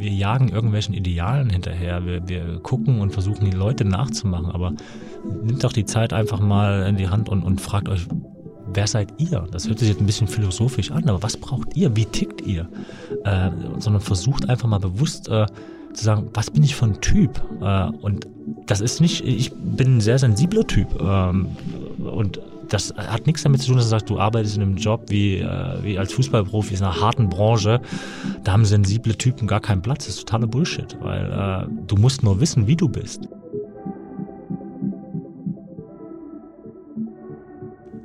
wir jagen irgendwelchen Idealen hinterher. Wir, wir gucken und versuchen, die Leute nachzumachen. Aber nimmt doch die Zeit einfach mal in die Hand und, und fragt euch, wer seid ihr? Das hört sich jetzt ein bisschen philosophisch an, aber was braucht ihr? Wie tickt ihr? Äh, sondern versucht einfach mal bewusst äh, zu sagen, was bin ich für ein Typ? Äh, und das ist nicht, ich bin ein sehr sensibler Typ. Ähm, und das hat nichts damit zu tun, dass du sagst, du arbeitest in einem Job wie, äh, wie als Fußballprofi in einer harten Branche. Da haben sensible Typen gar keinen Platz. Das ist totaler Bullshit, weil äh, du musst nur wissen, wie du bist.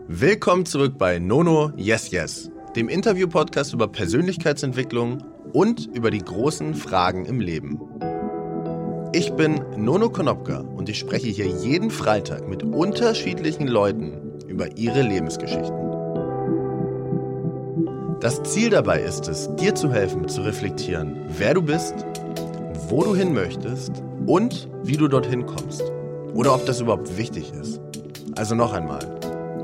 Willkommen zurück bei Nono Yes Yes, dem Interview-Podcast über Persönlichkeitsentwicklung und über die großen Fragen im Leben. Ich bin Nono Konopka und ich spreche hier jeden Freitag mit unterschiedlichen Leuten über ihre Lebensgeschichten. Das Ziel dabei ist es, dir zu helfen, zu reflektieren, wer du bist, wo du hin möchtest und wie du dorthin kommst. Oder ob das überhaupt wichtig ist. Also noch einmal,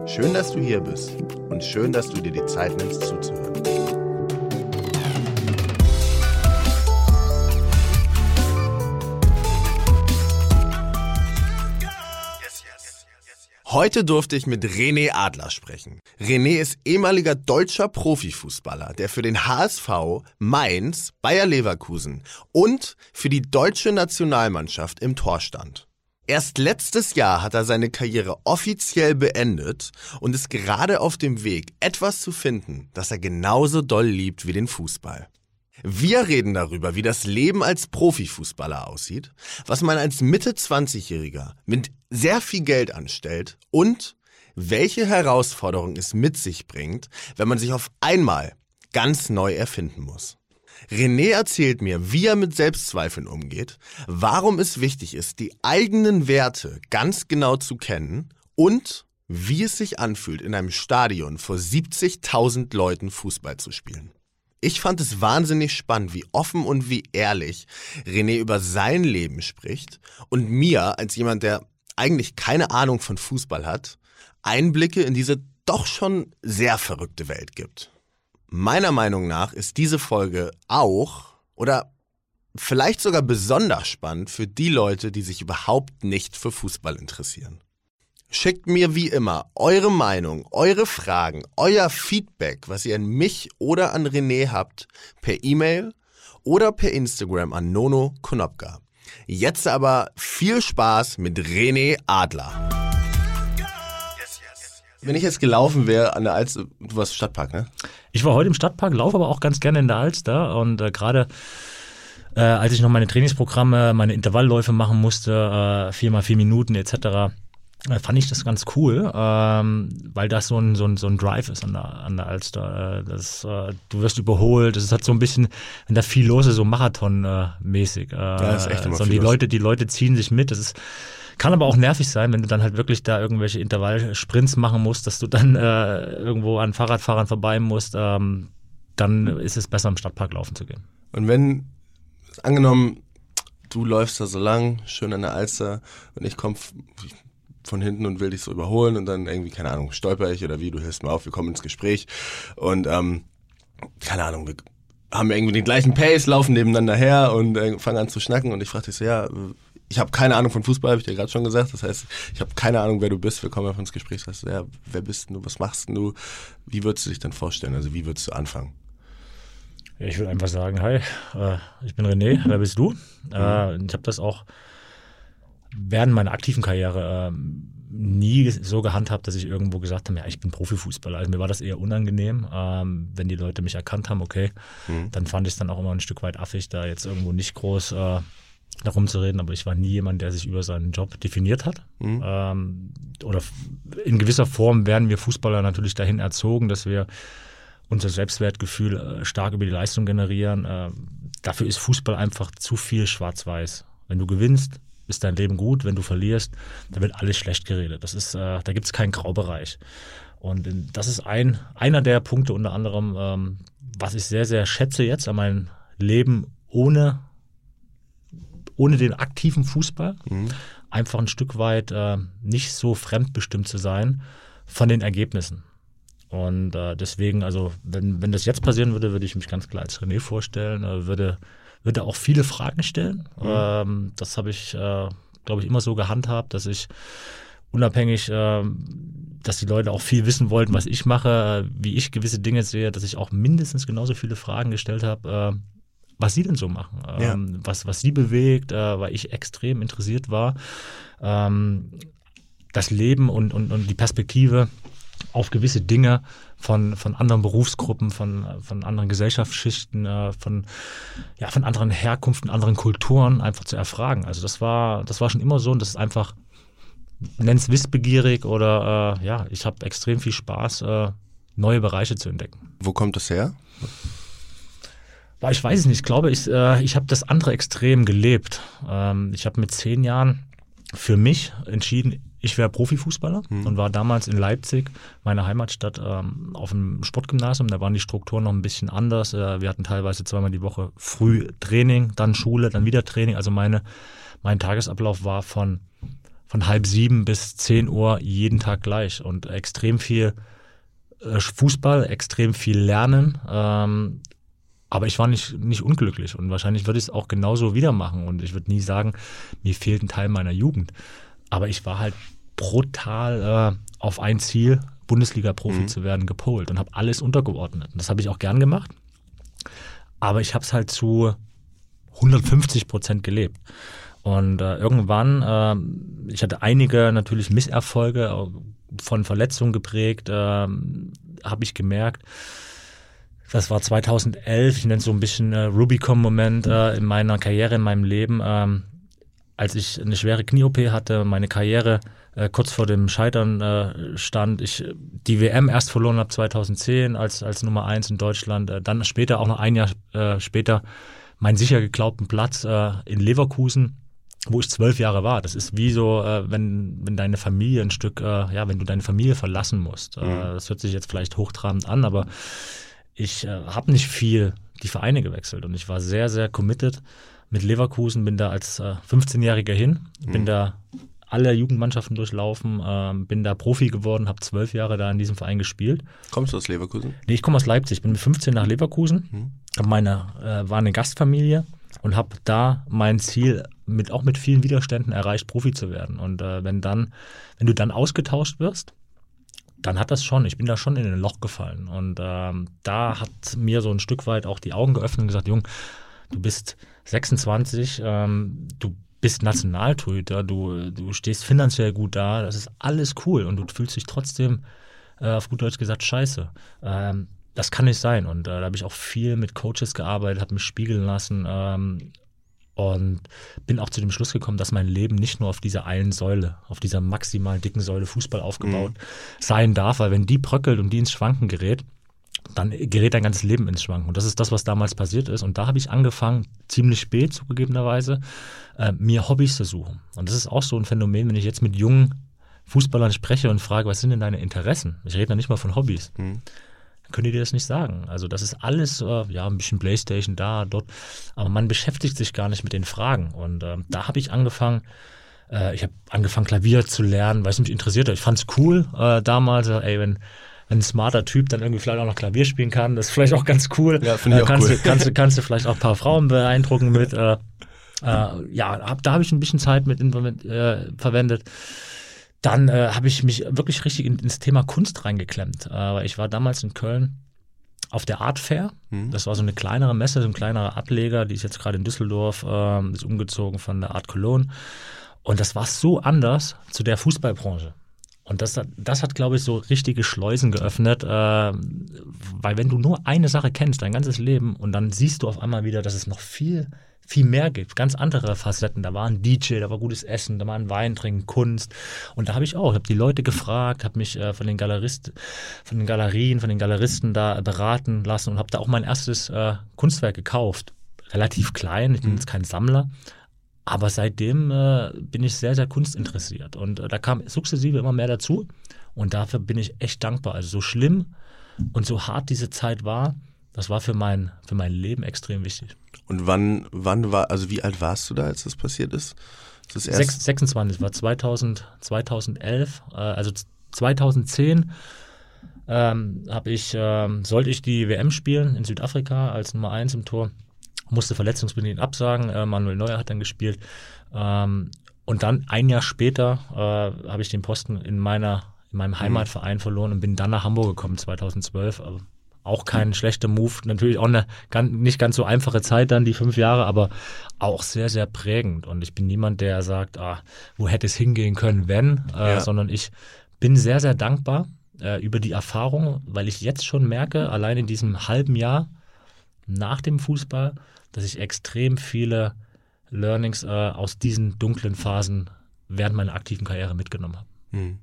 schön, dass du hier bist und schön, dass du dir die Zeit nimmst zuzuhören. Heute durfte ich mit René Adler sprechen. René ist ehemaliger deutscher Profifußballer, der für den HSV, Mainz, Bayer Leverkusen und für die deutsche Nationalmannschaft im Tor stand. Erst letztes Jahr hat er seine Karriere offiziell beendet und ist gerade auf dem Weg, etwas zu finden, das er genauso doll liebt wie den Fußball. Wir reden darüber, wie das Leben als Profifußballer aussieht, was man als Mitte 20-Jähriger mit sehr viel Geld anstellt und welche Herausforderungen es mit sich bringt, wenn man sich auf einmal ganz neu erfinden muss. René erzählt mir, wie er mit Selbstzweifeln umgeht, warum es wichtig ist, die eigenen Werte ganz genau zu kennen und wie es sich anfühlt, in einem Stadion vor 70.000 Leuten Fußball zu spielen. Ich fand es wahnsinnig spannend, wie offen und wie ehrlich René über sein Leben spricht und mir, als jemand, der eigentlich keine Ahnung von Fußball hat, Einblicke in diese doch schon sehr verrückte Welt gibt. Meiner Meinung nach ist diese Folge auch oder vielleicht sogar besonders spannend für die Leute, die sich überhaupt nicht für Fußball interessieren. Schickt mir wie immer eure Meinung, eure Fragen, euer Feedback, was ihr an mich oder an René habt, per E-Mail oder per Instagram an Nono Konopka. Jetzt aber viel Spaß mit René Adler. Wenn ich jetzt gelaufen wäre an der Alster, du warst im Stadtpark, ne? Ich war heute im Stadtpark, laufe aber auch ganz gerne in der Alster und äh, gerade äh, als ich noch meine Trainingsprogramme, meine Intervallläufe machen musste, äh, vier mal vier Minuten etc., fand ich das ganz cool, ähm, weil das so ein, so, ein, so ein Drive ist an der, an der Alster. Äh, das, äh, du wirst überholt, es hat so ein bisschen, wenn da viel los ist, so Marathon-mäßig. Äh, ja, ist echt immer so, die los. Leute, die Leute ziehen sich mit. Das ist, kann aber auch nervig sein, wenn du dann halt wirklich da irgendwelche Intervallsprints machen musst, dass du dann äh, irgendwo an Fahrradfahrern vorbei musst. Ähm, dann ist es besser, im Stadtpark laufen zu gehen. Und wenn, angenommen, du läufst da so lang, schön an der Alster und ich komme von hinten und will dich so überholen und dann irgendwie, keine Ahnung, stolper ich oder wie, du hörst mal auf, wir kommen ins Gespräch und ähm, keine Ahnung, wir haben irgendwie den gleichen Pace, laufen nebeneinander her und äh, fangen an zu schnacken und ich frage dich so, ja, ich habe keine Ahnung von Fußball, habe ich dir gerade schon gesagt. Das heißt, ich habe keine Ahnung, wer du bist. Wir kommen einfach ins Gespräch. Das heißt, ja, wer bist du? Was machst du? Wie würdest du dich denn vorstellen? Also wie würdest du anfangen? Ich würde einfach sagen, hi, äh, ich bin René, wer bist du? Äh, ich habe das auch während meiner aktiven Karriere ähm, nie so gehandhabt, dass ich irgendwo gesagt habe, ja, ich bin Profifußballer. Also mir war das eher unangenehm, ähm, wenn die Leute mich erkannt haben, okay, mhm. dann fand ich es dann auch immer ein Stück weit affig, da jetzt irgendwo nicht groß äh, darum zu reden, aber ich war nie jemand, der sich über seinen Job definiert hat. Mhm. Ähm, oder in gewisser Form werden wir Fußballer natürlich dahin erzogen, dass wir unser Selbstwertgefühl äh, stark über die Leistung generieren. Äh, dafür ist Fußball einfach zu viel schwarz-weiß. Wenn du gewinnst, ist dein Leben gut. Wenn du verlierst, dann wird alles schlecht geredet. Das ist, äh, da gibt es keinen Graubereich. Und das ist ein, einer der Punkte unter anderem, ähm, was ich sehr, sehr schätze jetzt an meinem Leben ohne, ohne den aktiven Fußball. Mhm. Einfach ein Stück weit äh, nicht so fremdbestimmt zu sein von den Ergebnissen. Und äh, deswegen, also wenn, wenn das jetzt passieren würde, würde ich mich ganz klar als René vorstellen, äh, würde würde auch viele Fragen stellen. Mhm. Ähm, das habe ich, äh, glaube ich, immer so gehandhabt, dass ich unabhängig, äh, dass die Leute auch viel wissen wollten, was ich mache, wie ich gewisse Dinge sehe, dass ich auch mindestens genauso viele Fragen gestellt habe, äh, was sie denn so machen, ja. ähm, was, was sie bewegt, äh, weil ich extrem interessiert war. Ähm, das Leben und, und, und die Perspektive auf gewisse Dinge von, von anderen Berufsgruppen, von, von anderen Gesellschaftsschichten, äh, von, ja, von anderen Herkunften, anderen Kulturen einfach zu erfragen. Also das war, das war schon immer so und das ist einfach, nenn's wissbegierig oder äh, ja, ich habe extrem viel Spaß, äh, neue Bereiche zu entdecken. Wo kommt das her? Ich weiß es nicht. Ich glaube, ich, äh, ich habe das andere Extrem gelebt. Ähm, ich habe mit zehn Jahren für mich entschieden, ich wäre Profifußballer mhm. und war damals in Leipzig, meiner Heimatstadt, ähm, auf dem Sportgymnasium. Da waren die Strukturen noch ein bisschen anders. Äh, wir hatten teilweise zweimal die Woche früh Training, dann Schule, dann wieder Training. Also meine, mein Tagesablauf war von, von halb sieben bis zehn Uhr jeden Tag gleich und extrem viel äh, Fußball, extrem viel Lernen. Ähm, aber ich war nicht, nicht unglücklich und wahrscheinlich würde ich es auch genauso wieder machen. Und ich würde nie sagen, mir fehlt ein Teil meiner Jugend. Aber ich war halt brutal äh, auf ein Ziel, Bundesliga-Profi mhm. zu werden, gepolt und habe alles untergeordnet. Und das habe ich auch gern gemacht. Aber ich habe es halt zu 150 Prozent gelebt. Und äh, irgendwann, äh, ich hatte einige natürlich Misserfolge, äh, von Verletzungen geprägt, äh, habe ich gemerkt, das war 2011, ich nenne es so ein bisschen äh, Rubicon-Moment äh, in meiner Karriere, in meinem Leben, ähm, als ich eine schwere Knie-OP hatte, meine Karriere äh, kurz vor dem Scheitern äh, stand, ich die WM erst verloren habe 2010 als, als Nummer eins in Deutschland, äh, dann später auch noch ein Jahr äh, später meinen sicher geglaubten Platz äh, in Leverkusen wo ich zwölf Jahre war. Das ist wie so, äh, wenn, wenn deine Familie ein Stück, ja, wenn du deine Familie verlassen musst. Mhm. Das hört sich jetzt vielleicht hochtrabend an, aber ich habe nicht viel die Vereine gewechselt und ich war sehr, sehr committed mit Leverkusen, bin da als äh, 15-Jähriger hin, mhm. bin da alle Jugendmannschaften durchlaufen, äh, bin da Profi geworden, habe zwölf Jahre da in diesem Verein gespielt. Kommst du aus Leverkusen? Nee, ich komme aus Leipzig, Ich bin mit 15 nach Leverkusen, mhm. meine, äh, war eine Gastfamilie und habe da mein Ziel mit auch mit vielen Widerständen erreicht, Profi zu werden. Und äh, wenn dann, wenn du dann ausgetauscht wirst, dann hat das schon, ich bin da schon in ein Loch gefallen. Und ähm, da hat mir so ein Stück weit auch die Augen geöffnet und gesagt, Jung, du bist 26, ähm, du bist Nationaltorhüter, du, du stehst finanziell gut da, das ist alles cool und du fühlst dich trotzdem, äh, auf gut Deutsch gesagt, scheiße. Ähm, das kann nicht sein. Und äh, da habe ich auch viel mit Coaches gearbeitet, habe mich spiegeln lassen ähm, und bin auch zu dem Schluss gekommen, dass mein Leben nicht nur auf dieser einen Säule, auf dieser maximal dicken Säule Fußball aufgebaut mhm. sein darf, weil wenn die bröckelt und die ins Schwanken gerät, dann gerät dein ganzes Leben ins Schwanken. Und das ist das, was damals passiert ist. Und da habe ich angefangen, ziemlich spät zugegebenerweise, äh, mir Hobbys zu suchen. Und das ist auch so ein Phänomen, wenn ich jetzt mit jungen Fußballern spreche und frage, was sind denn deine Interessen? Ich rede da nicht mal von Hobbys. Mhm können die dir das nicht sagen. Also das ist alles, äh, ja, ein bisschen Playstation da, dort, aber man beschäftigt sich gar nicht mit den Fragen. Und äh, da habe ich angefangen, äh, ich habe angefangen Klavier zu lernen, weil es mich interessiert hat. Ich fand es cool äh, damals, äh, ey, wenn ein smarter Typ dann irgendwie vielleicht auch noch Klavier spielen kann, das ist vielleicht auch ganz cool. Ja, finde ich äh, auch kannst, cool. Du, kannst, du, kannst du vielleicht auch ein paar Frauen beeindrucken mit. Äh, äh, ja, hab, da habe ich ein bisschen Zeit mit äh, verwendet dann äh, habe ich mich wirklich richtig in, ins Thema Kunst reingeklemmt. Äh, ich war damals in Köln auf der Art Fair. Mhm. Das war so eine kleinere Messe, so ein kleinerer Ableger, die ist jetzt gerade in Düsseldorf, äh, ist umgezogen von der Art Cologne. Und das war so anders zu der Fußballbranche. Und das, das hat, glaube ich, so richtige Schleusen geöffnet, äh, weil wenn du nur eine Sache kennst, dein ganzes Leben, und dann siehst du auf einmal wieder, dass es noch viel viel mehr gibt, ganz andere Facetten. Da war ein DJ, da war gutes Essen, da war ein Wein trinken, Kunst. Und da habe ich auch, ich habe die Leute gefragt, habe mich äh, von den Galeristen, von den Galerien, von den Galeristen da beraten lassen und habe da auch mein erstes äh, Kunstwerk gekauft. Relativ klein, ich bin mhm. jetzt kein Sammler. Aber seitdem äh, bin ich sehr, sehr kunstinteressiert. Und äh, da kam sukzessive immer mehr dazu. Und dafür bin ich echt dankbar. Also so schlimm und so hart diese Zeit war, das war für mein, für mein Leben extrem wichtig. Und wann, wann war, also wie alt warst du da, als das passiert ist? Das erst 26, war 2000, 2011, äh, also 2010 ähm, habe ich, ähm, sollte ich die WM spielen in Südafrika als Nummer 1 im Tor. Musste verletzungsbedingt absagen. Äh, Manuel Neuer hat dann gespielt. Ähm, und dann ein Jahr später äh, habe ich den Posten in meiner in meinem mhm. Heimatverein verloren und bin dann nach Hamburg gekommen 2012. Also auch kein schlechter Move. Natürlich auch eine ganz, nicht ganz so einfache Zeit dann, die fünf Jahre, aber auch sehr, sehr prägend. Und ich bin niemand, der sagt, ah, wo hätte es hingehen können, wenn, äh, ja. sondern ich bin sehr, sehr dankbar äh, über die Erfahrung, weil ich jetzt schon merke, allein in diesem halben Jahr nach dem Fußball, dass ich extrem viele Learnings äh, aus diesen dunklen Phasen während meiner aktiven Karriere mitgenommen habe. Hm.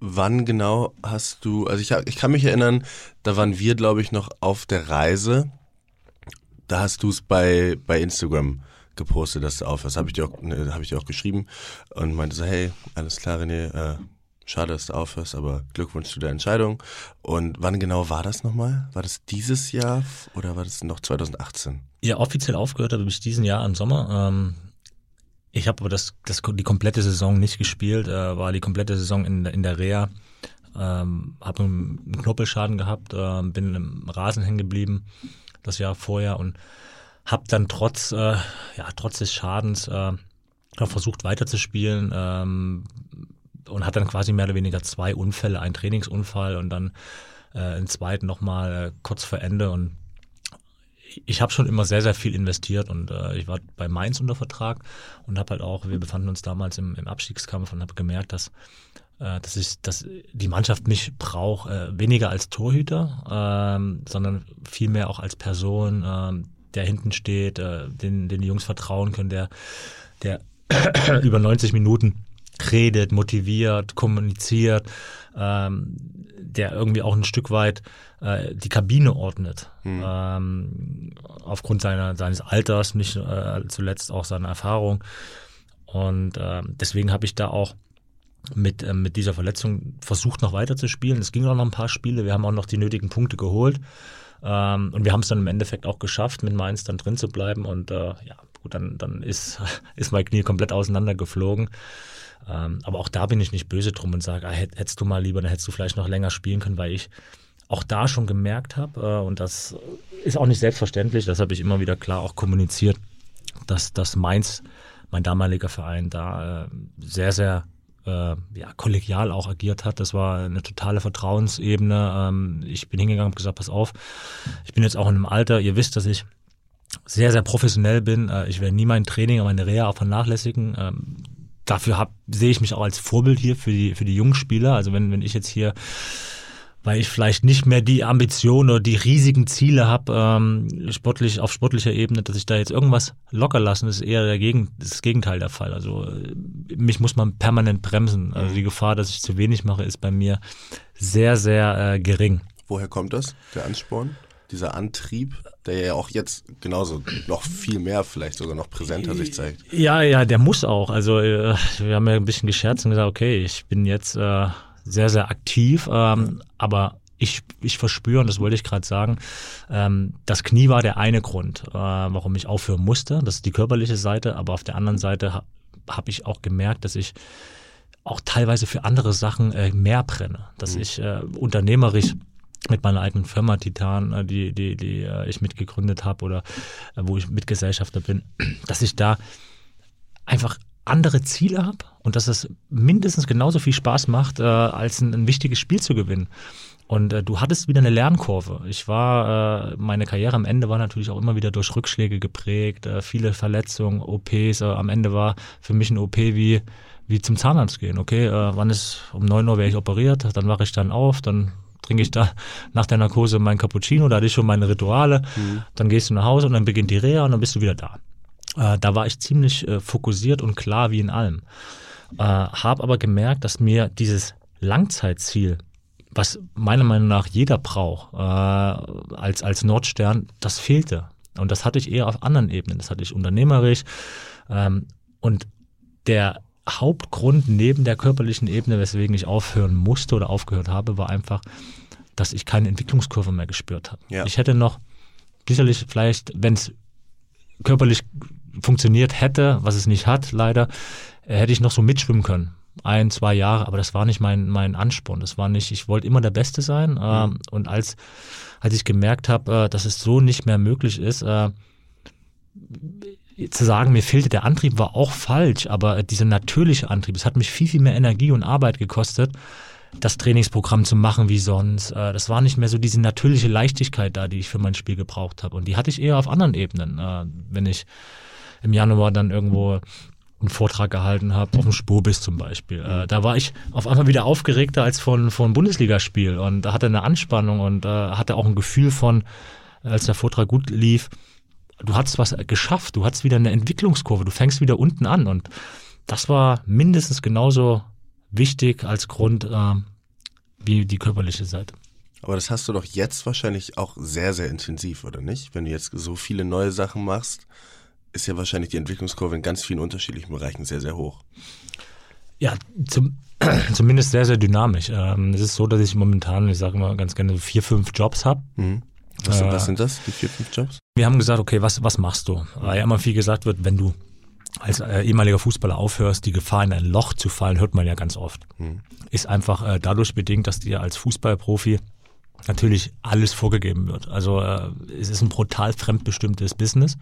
Wann genau hast du, also ich, ich kann mich erinnern, da waren wir, glaube ich, noch auf der Reise. Da hast du es bei, bei Instagram gepostet, dass du aufhörst. Habe ich, ne, hab ich dir auch geschrieben und meinte so, hey, alles klar, René, äh, schade, dass du aufhörst, aber Glückwunsch zu der Entscheidung. Und wann genau war das nochmal? War das dieses Jahr oder war das noch 2018? Ja, offiziell aufgehört habe ich diesen Jahr im Sommer. Ähm, ich habe aber das, das, die komplette Saison nicht gespielt, äh, war die komplette Saison in, in der Reha. Ähm, habe einen Knorpelschaden gehabt, äh, bin im Rasen hängen geblieben das Jahr vorher und habe dann trotz, äh, ja, trotz des Schadens äh, versucht weiterzuspielen ähm, und hatte dann quasi mehr oder weniger zwei Unfälle, einen Trainingsunfall und dann äh, einen zweiten nochmal äh, kurz vor Ende. Und ich habe schon immer sehr, sehr viel investiert und äh, ich war bei Mainz unter Vertrag und habe halt auch, wir befanden uns damals im, im Abstiegskampf und habe gemerkt, dass, äh, dass, ich, dass die Mannschaft mich braucht, äh, weniger als Torhüter, ähm, sondern vielmehr auch als Person, äh, der hinten steht, äh, den, den die Jungs vertrauen können, der, der über 90 Minuten redet, motiviert, kommuniziert, ähm, der irgendwie auch ein Stück weit äh, die Kabine ordnet. Mhm. Ähm, aufgrund seiner, seines Alters, nicht äh, zuletzt auch seiner Erfahrung. Und äh, deswegen habe ich da auch mit, äh, mit dieser Verletzung versucht, noch weiter zu spielen. Es ging auch noch ein paar Spiele. Wir haben auch noch die nötigen Punkte geholt. Ähm, und wir haben es dann im Endeffekt auch geschafft, mit Mainz dann drin zu bleiben. Und äh, ja, gut, dann, dann ist, ist mein Knie komplett auseinandergeflogen. Ähm, aber auch da bin ich nicht böse drum und sage, ah, hättest du mal lieber, dann hättest du vielleicht noch länger spielen können, weil ich auch da schon gemerkt habe, äh, und das ist auch nicht selbstverständlich, das habe ich immer wieder klar auch kommuniziert, dass, dass Mainz, mein damaliger Verein, da äh, sehr, sehr äh, ja, kollegial auch agiert hat. Das war eine totale Vertrauensebene. Ähm, ich bin hingegangen und gesagt, pass auf, ich bin jetzt auch in einem Alter, ihr wisst, dass ich sehr, sehr professionell bin. Äh, ich werde nie mein Training meine Reha auch vernachlässigen. Ähm, dafür hab, sehe ich mich auch als Vorbild hier für die, für die jungen Spieler. Also wenn, wenn ich jetzt hier weil ich vielleicht nicht mehr die Ambition oder die riesigen Ziele habe, ähm, sportlich, auf sportlicher Ebene, dass ich da jetzt irgendwas locker lassen, ist eher der Gegen, das Gegenteil der Fall. Also äh, mich muss man permanent bremsen. Also die Gefahr, dass ich zu wenig mache, ist bei mir sehr, sehr äh, gering. Woher kommt das, der Ansporn? Dieser Antrieb, der ja auch jetzt genauso noch viel mehr, vielleicht sogar noch präsenter sich zeigt. Ja, ja, der muss auch. Also äh, wir haben ja ein bisschen gescherzt und gesagt, okay, ich bin jetzt äh, sehr, sehr aktiv, ähm, aber ich, ich verspüre, und das wollte ich gerade sagen, ähm, das Knie war der eine Grund, äh, warum ich aufhören musste. Das ist die körperliche Seite, aber auf der anderen Seite ha, habe ich auch gemerkt, dass ich auch teilweise für andere Sachen äh, mehr brenne, dass mhm. ich äh, unternehmerisch mit meiner eigenen Firma Titan, äh, die, die, die äh, ich mitgegründet habe oder äh, wo ich Mitgesellschafter bin, dass ich da einfach andere Ziele habe und dass es mindestens genauso viel Spaß macht, äh, als ein, ein, wichtiges Spiel zu gewinnen. Und äh, du hattest wieder eine Lernkurve. Ich war, äh, meine Karriere am Ende war natürlich auch immer wieder durch Rückschläge geprägt, viele Verletzungen, OPs. Am Ende war für mich ein OP wie, wie zum Zahnarzt gehen. Okay, wann ist, um neun Uhr werde ich operiert, dann wache ich dann auf, dann trinke ich da nach der Narkose mein Cappuccino, da hatte ich schon meine Rituale, mhm. dann gehst du nach Hause und dann beginnt die Reha und dann bist du wieder da. Äh, da war ich ziemlich äh, fokussiert und klar wie in allem. Äh, habe aber gemerkt, dass mir dieses Langzeitziel, was meiner Meinung nach jeder braucht, äh, als, als Nordstern, das fehlte. Und das hatte ich eher auf anderen Ebenen. Das hatte ich unternehmerisch. Ähm, und der Hauptgrund neben der körperlichen Ebene, weswegen ich aufhören musste oder aufgehört habe, war einfach, dass ich keine Entwicklungskurve mehr gespürt habe. Ja. Ich hätte noch sicherlich vielleicht, wenn es körperlich funktioniert hätte, was es nicht hat, leider, äh, hätte ich noch so mitschwimmen können. Ein, zwei Jahre, aber das war nicht mein, mein Ansporn. Das war nicht, ich wollte immer der Beste sein. Äh. Und als, als ich gemerkt habe, äh, dass es so nicht mehr möglich ist, äh, zu sagen, mir fehlte der Antrieb, war auch falsch, aber dieser natürliche Antrieb, es hat mich viel, viel mehr Energie und Arbeit gekostet, das Trainingsprogramm zu machen wie sonst. Äh, das war nicht mehr so diese natürliche Leichtigkeit da, die ich für mein Spiel gebraucht habe. Und die hatte ich eher auf anderen Ebenen. Äh, wenn ich im Januar dann irgendwo einen Vortrag gehalten habe, auf dem Spurbis zum Beispiel. Äh, da war ich auf einmal wieder aufgeregter als von, von Bundesligaspiel und hatte eine Anspannung und hatte auch ein Gefühl von, als der Vortrag gut lief, du hast was geschafft, du hast wieder eine Entwicklungskurve, du fängst wieder unten an und das war mindestens genauso wichtig als Grund äh, wie die körperliche Seite. Aber das hast du doch jetzt wahrscheinlich auch sehr, sehr intensiv, oder nicht? Wenn du jetzt so viele neue Sachen machst, ist ja wahrscheinlich die Entwicklungskurve in ganz vielen unterschiedlichen Bereichen sehr, sehr hoch. Ja, zum, zumindest sehr, sehr dynamisch. Ähm, es ist so, dass ich momentan, ich sage mal ganz gerne, vier, fünf Jobs habe. Mhm. Was, äh, was, sind das, die vier, fünf Jobs? Wir haben gesagt, okay, was, was machst du? Weil immer viel gesagt wird, wenn du als äh, ehemaliger Fußballer aufhörst, die Gefahr in ein Loch zu fallen, hört man ja ganz oft. Hm. Ist einfach äh, dadurch bedingt, dass dir als Fußballprofi natürlich alles vorgegeben wird. Also äh, es ist ein brutal fremdbestimmtes Business.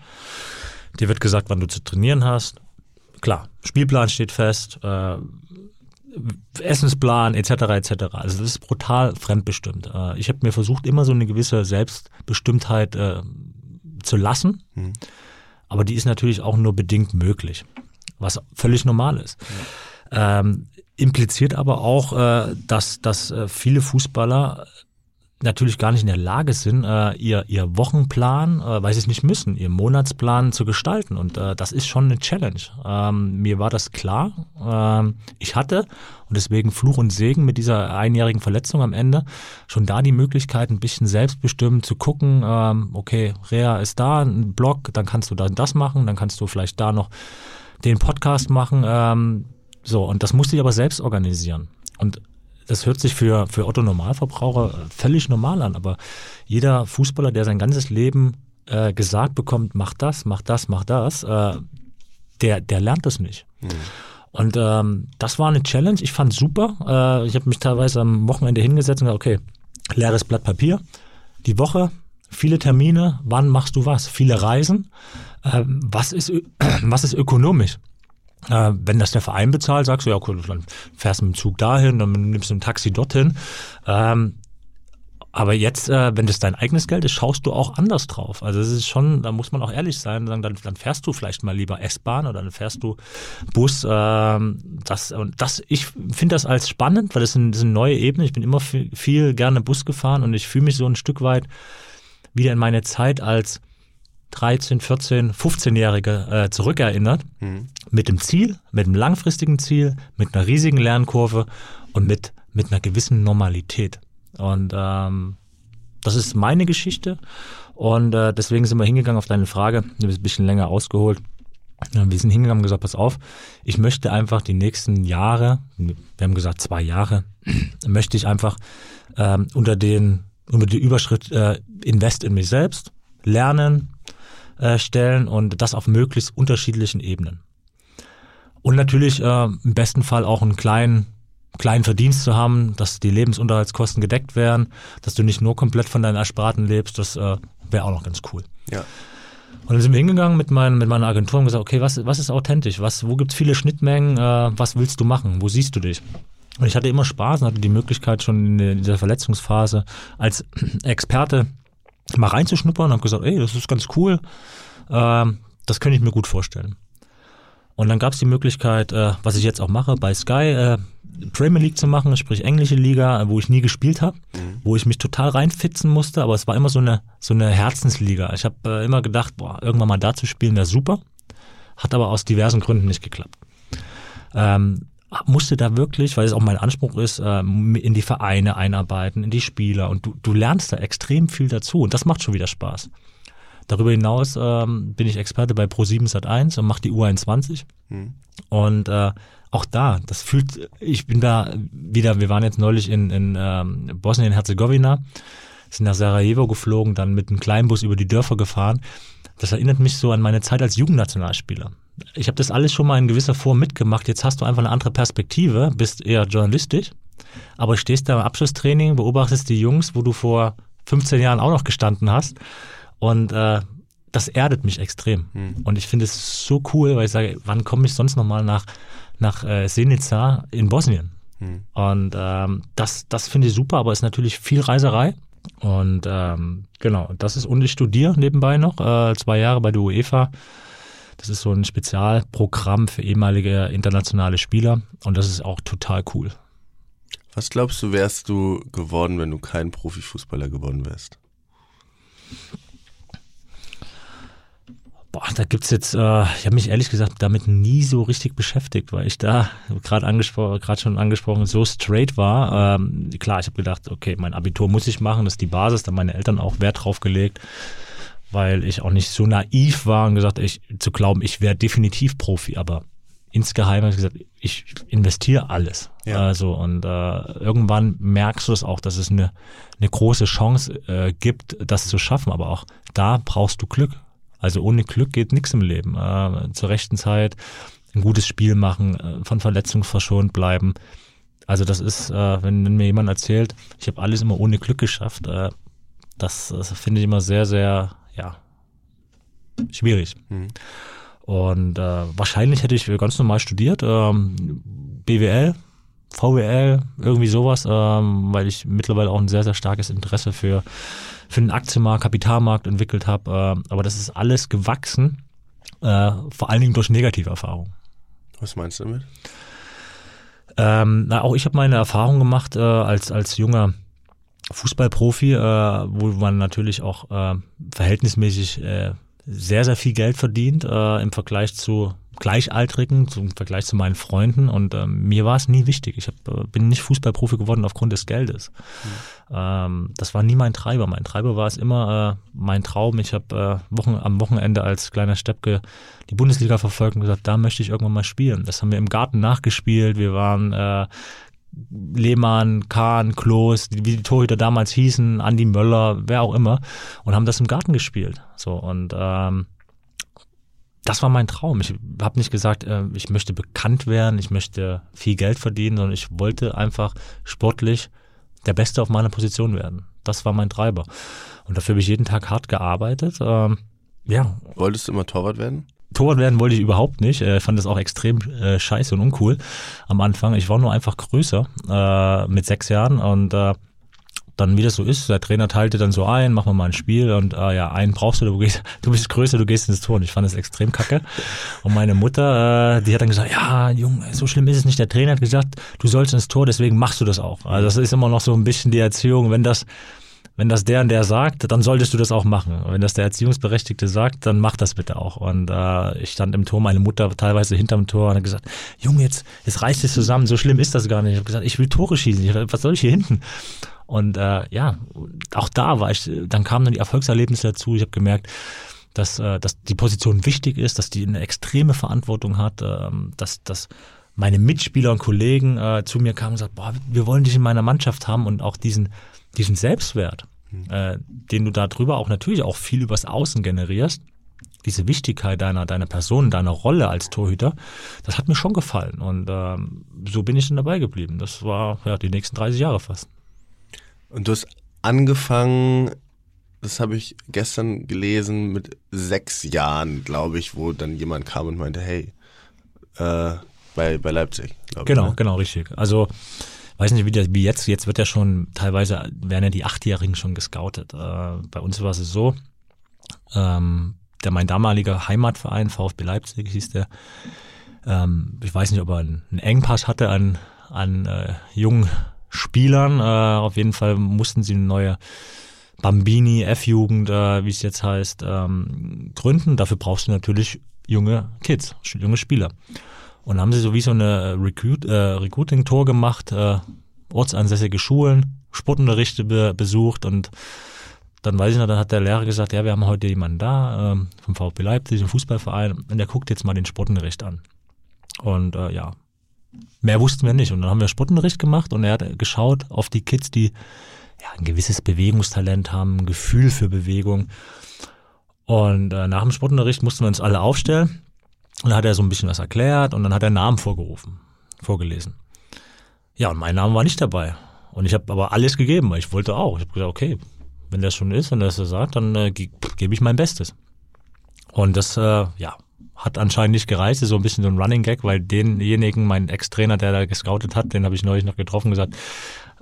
Dir wird gesagt, wann du zu trainieren hast. Klar, Spielplan steht fest, äh, Essensplan etc. etc. Also das ist brutal fremdbestimmt. Äh, ich habe mir versucht, immer so eine gewisse Selbstbestimmtheit äh, zu lassen. Mhm. Aber die ist natürlich auch nur bedingt möglich, was völlig normal ist. Ja. Ähm, impliziert aber auch, äh, dass, dass äh, viele Fußballer natürlich gar nicht in der Lage sind, äh, ihr, ihr Wochenplan, äh, weil sie es nicht müssen, ihr Monatsplan zu gestalten. Und äh, das ist schon eine Challenge. Ähm, mir war das klar. Ähm, ich hatte, und deswegen Fluch und Segen mit dieser einjährigen Verletzung am Ende, schon da die Möglichkeit, ein bisschen selbstbestimmt zu gucken, ähm, okay, Rea ist da, ein Blog, dann kannst du dann das machen, dann kannst du vielleicht da noch den Podcast machen. Ähm, so, und das musste ich aber selbst organisieren. Und das hört sich für, für Otto Normalverbraucher völlig normal an, aber jeder Fußballer, der sein ganzes Leben äh, gesagt bekommt, mach das, mach das, mach das, äh, der, der lernt das nicht. Mhm. Und ähm, das war eine Challenge. Ich fand super. Äh, ich habe mich teilweise am Wochenende hingesetzt und gesagt, okay, leeres Blatt Papier, die Woche, viele Termine, wann machst du was? Viele Reisen. Äh, was, ist, was ist ökonomisch? Äh, wenn das der Verein bezahlt, sagst du, ja, cool, dann fährst du mit dem Zug dahin, dann nimmst du ein Taxi dorthin. Ähm, aber jetzt, äh, wenn das dein eigenes Geld ist, schaust du auch anders drauf. Also es ist schon, da muss man auch ehrlich sein, dann, dann fährst du vielleicht mal lieber S-Bahn oder dann fährst du Bus. Ähm, das und das, ich finde das als spannend, weil das sind, das sind neue Ebenen. Ich bin immer viel, viel gerne Bus gefahren und ich fühle mich so ein Stück weit wieder in meine Zeit als 13, 14, 15-Jährige äh, zurückerinnert, mhm. mit dem Ziel, mit einem langfristigen Ziel, mit einer riesigen Lernkurve und mit, mit einer gewissen Normalität. Und ähm, das ist meine Geschichte und äh, deswegen sind wir hingegangen auf deine Frage, du bist ein bisschen länger ausgeholt. Wir sind hingegangen und gesagt, pass auf, ich möchte einfach die nächsten Jahre, wir haben gesagt zwei Jahre, möchte ich einfach ähm, unter den unter die Überschrift äh, Invest in mich selbst lernen, äh, stellen und das auf möglichst unterschiedlichen Ebenen. Und natürlich äh, im besten Fall auch einen kleinen, kleinen Verdienst zu haben, dass die Lebensunterhaltskosten gedeckt werden, dass du nicht nur komplett von deinen Ersparten lebst, das äh, wäre auch noch ganz cool. Ja. Und dann sind wir hingegangen mit, mein, mit meiner Agentur und gesagt, okay, was, was ist authentisch? Was, wo gibt's viele Schnittmengen? Äh, was willst du machen? Wo siehst du dich? Und ich hatte immer Spaß und hatte die Möglichkeit schon in dieser Verletzungsphase als Experte mal reinzuschnuppern und habe gesagt, ey, das ist ganz cool, ähm, das könnte ich mir gut vorstellen. Und dann gab es die Möglichkeit, äh, was ich jetzt auch mache, bei Sky äh, Premier League zu machen, sprich englische Liga, wo ich nie gespielt habe, mhm. wo ich mich total reinfitzen musste, aber es war immer so eine so eine Herzensliga. Ich habe äh, immer gedacht, boah, irgendwann mal da zu spielen, wäre super, hat aber aus diversen Gründen nicht geklappt. Ähm, musste da wirklich, weil es auch mein Anspruch ist, ähm, in die Vereine einarbeiten, in die Spieler und du, du lernst da extrem viel dazu und das macht schon wieder Spaß. Darüber hinaus ähm, bin ich Experte bei Pro7 Sat1 und mache die U21 hm. und äh, auch da, das fühlt, ich bin da wieder, wir waren jetzt neulich in, in ähm, Bosnien-Herzegowina, sind nach Sarajevo geflogen, dann mit einem Kleinbus über die Dörfer gefahren. Das erinnert mich so an meine Zeit als Jugendnationalspieler ich habe das alles schon mal in gewisser Form mitgemacht. Jetzt hast du einfach eine andere Perspektive, bist eher journalistisch, aber stehst da im Abschlusstraining, beobachtest die Jungs, wo du vor 15 Jahren auch noch gestanden hast. Und äh, das erdet mich extrem. Hm. Und ich finde es so cool, weil ich sage, wann komme ich sonst nochmal nach, nach äh, Senica in Bosnien? Hm. Und ähm, das, das finde ich super, aber es ist natürlich viel Reiserei. Und ähm, genau, das ist, und ich studiere nebenbei noch, äh, zwei Jahre bei der UEFA. Das ist so ein Spezialprogramm für ehemalige internationale Spieler und das ist auch total cool. Was glaubst du, wärst du geworden, wenn du kein Profifußballer geworden wärst? Da gibt's jetzt, äh, ich habe mich ehrlich gesagt damit nie so richtig beschäftigt, weil ich da gerade angesprochen, gerade schon angesprochen, so straight war. Ähm, klar, ich habe gedacht, okay, mein Abitur muss ich machen, das ist die Basis, da haben meine Eltern auch Wert drauf gelegt, weil ich auch nicht so naiv war und gesagt, ich zu glauben, ich wäre definitiv Profi, aber insgeheim habe ich gesagt, ich investiere alles. Ja. Also und äh, irgendwann merkst du es auch, dass es eine, eine große Chance äh, gibt, das zu schaffen. Aber auch da brauchst du Glück. Also ohne Glück geht nichts im Leben. Äh, zur rechten Zeit ein gutes Spiel machen, äh, von Verletzungen verschont bleiben. Also das ist, äh, wenn, wenn mir jemand erzählt, ich habe alles immer ohne Glück geschafft, äh, das, das finde ich immer sehr, sehr, ja, schwierig. Mhm. Und äh, wahrscheinlich hätte ich ganz normal studiert, ähm, BWL, VWL, irgendwie sowas, ähm, weil ich mittlerweile auch ein sehr, sehr starkes Interesse für für den Aktienmarkt, Kapitalmarkt entwickelt habe. Äh, aber das ist alles gewachsen, äh, vor allen Dingen durch negative Erfahrungen. Was meinst du damit? Ähm, na, auch ich habe meine Erfahrung gemacht äh, als, als junger Fußballprofi, äh, wo man natürlich auch äh, verhältnismäßig äh, sehr, sehr viel Geld verdient äh, im Vergleich zu Gleichaltrigen, im Vergleich zu meinen Freunden. Und äh, mir war es nie wichtig. Ich hab, äh, bin nicht Fußballprofi geworden aufgrund des Geldes. Mhm. Ähm, das war nie mein Treiber. Mein Treiber war es immer äh, mein Traum. Ich habe äh, Wochen, am Wochenende als kleiner Steppke die Bundesliga verfolgt und gesagt, da möchte ich irgendwann mal spielen. Das haben wir im Garten nachgespielt. Wir waren äh, Lehmann, Kahn, Klos, wie die Torhüter damals hießen, Andi Möller, wer auch immer, und haben das im Garten gespielt. So und ähm, das war mein Traum. Ich habe nicht gesagt, äh, ich möchte bekannt werden, ich möchte viel Geld verdienen, sondern ich wollte einfach sportlich der Beste auf meiner Position werden. Das war mein Treiber. Und dafür habe ich jeden Tag hart gearbeitet. Ähm, ja. Wolltest du immer Torwart werden? Torwart werden wollte ich überhaupt nicht. Ich fand das auch extrem äh, scheiße und uncool am Anfang. Ich war nur einfach größer äh, mit sechs Jahren und äh, dann, wie das so ist, der Trainer teilte dann so ein, machen wir mal ein Spiel und äh, ja, einen brauchst du, du, gehst, du bist größer, du gehst ins Tor. Und ich fand das extrem kacke. Und meine Mutter, äh, die hat dann gesagt, ja, Junge, so schlimm ist es nicht. Der Trainer hat gesagt, du sollst ins Tor, deswegen machst du das auch. Also das ist immer noch so ein bisschen die Erziehung, wenn das wenn das der und der sagt, dann solltest du das auch machen. Wenn das der Erziehungsberechtigte sagt, dann mach das bitte auch. Und äh, ich stand im Tor, meine Mutter teilweise hinterm Tor und hat gesagt, Junge, jetzt, jetzt reißt es zusammen, so schlimm ist das gar nicht. Ich habe gesagt, ich will Tore schießen, ich, was soll ich hier hinten? Und äh, ja, auch da war ich, dann kamen dann die Erfolgserlebnisse dazu. Ich habe gemerkt, dass, äh, dass die Position wichtig ist, dass die eine extreme Verantwortung hat, äh, dass, dass meine Mitspieler und Kollegen äh, zu mir kamen und sagten, boah, wir wollen dich in meiner Mannschaft haben und auch diesen, diesen Selbstwert, mhm. äh, den du darüber auch natürlich auch viel übers Außen generierst, diese Wichtigkeit deiner, deiner Person, deiner Rolle als Torhüter, das hat mir schon gefallen. Und ähm, so bin ich dann dabei geblieben. Das war ja die nächsten 30 Jahre fast. Und du hast angefangen, das habe ich gestern gelesen, mit sechs Jahren, glaube ich, wo dann jemand kam und meinte, hey, äh, bei, bei Leipzig. Genau, ich, ne? genau, richtig. Also weiß nicht, wie, der, wie jetzt, jetzt wird ja schon, teilweise werden ja die Achtjährigen schon gescoutet. Äh, bei uns war es so, ähm, der mein damaliger Heimatverein, VfB Leipzig hieß der, ähm, ich weiß nicht, ob er einen, einen Engpass hatte an, an äh, jungen Spielern. Äh, auf jeden Fall mussten sie eine neue Bambini, F-Jugend, äh, wie es jetzt heißt, ähm, gründen. Dafür brauchst du natürlich junge Kids, junge Spieler. Und haben sie so wie so eine Recruit, äh, Recruiting-Tour gemacht, äh, ortsansässige Schulen, Sportunterrichte be besucht und dann weiß ich noch, dann hat der Lehrer gesagt, ja, wir haben heute jemanden da ähm, vom VfB Leipzig, ein Fußballverein, und der guckt jetzt mal den Sportunterricht an. Und äh, ja, mehr wussten wir nicht. Und dann haben wir Sportunterricht gemacht und er hat geschaut auf die Kids, die ja, ein gewisses Bewegungstalent haben, ein Gefühl für Bewegung. Und äh, nach dem Sportunterricht mussten wir uns alle aufstellen. Und dann hat er so ein bisschen was erklärt und dann hat er Namen vorgerufen, vorgelesen. Ja, und mein Name war nicht dabei. Und ich habe aber alles gegeben, weil ich wollte auch. Ich habe gesagt, okay, wenn das schon ist, wenn das so sagt, dann äh, ge gebe ich mein Bestes. Und das, äh, ja, hat anscheinend nicht gereicht, ist so ein bisschen so ein Running Gag, weil denjenigen, mein Ex-Trainer, der da gescoutet hat, den habe ich neulich noch getroffen, gesagt,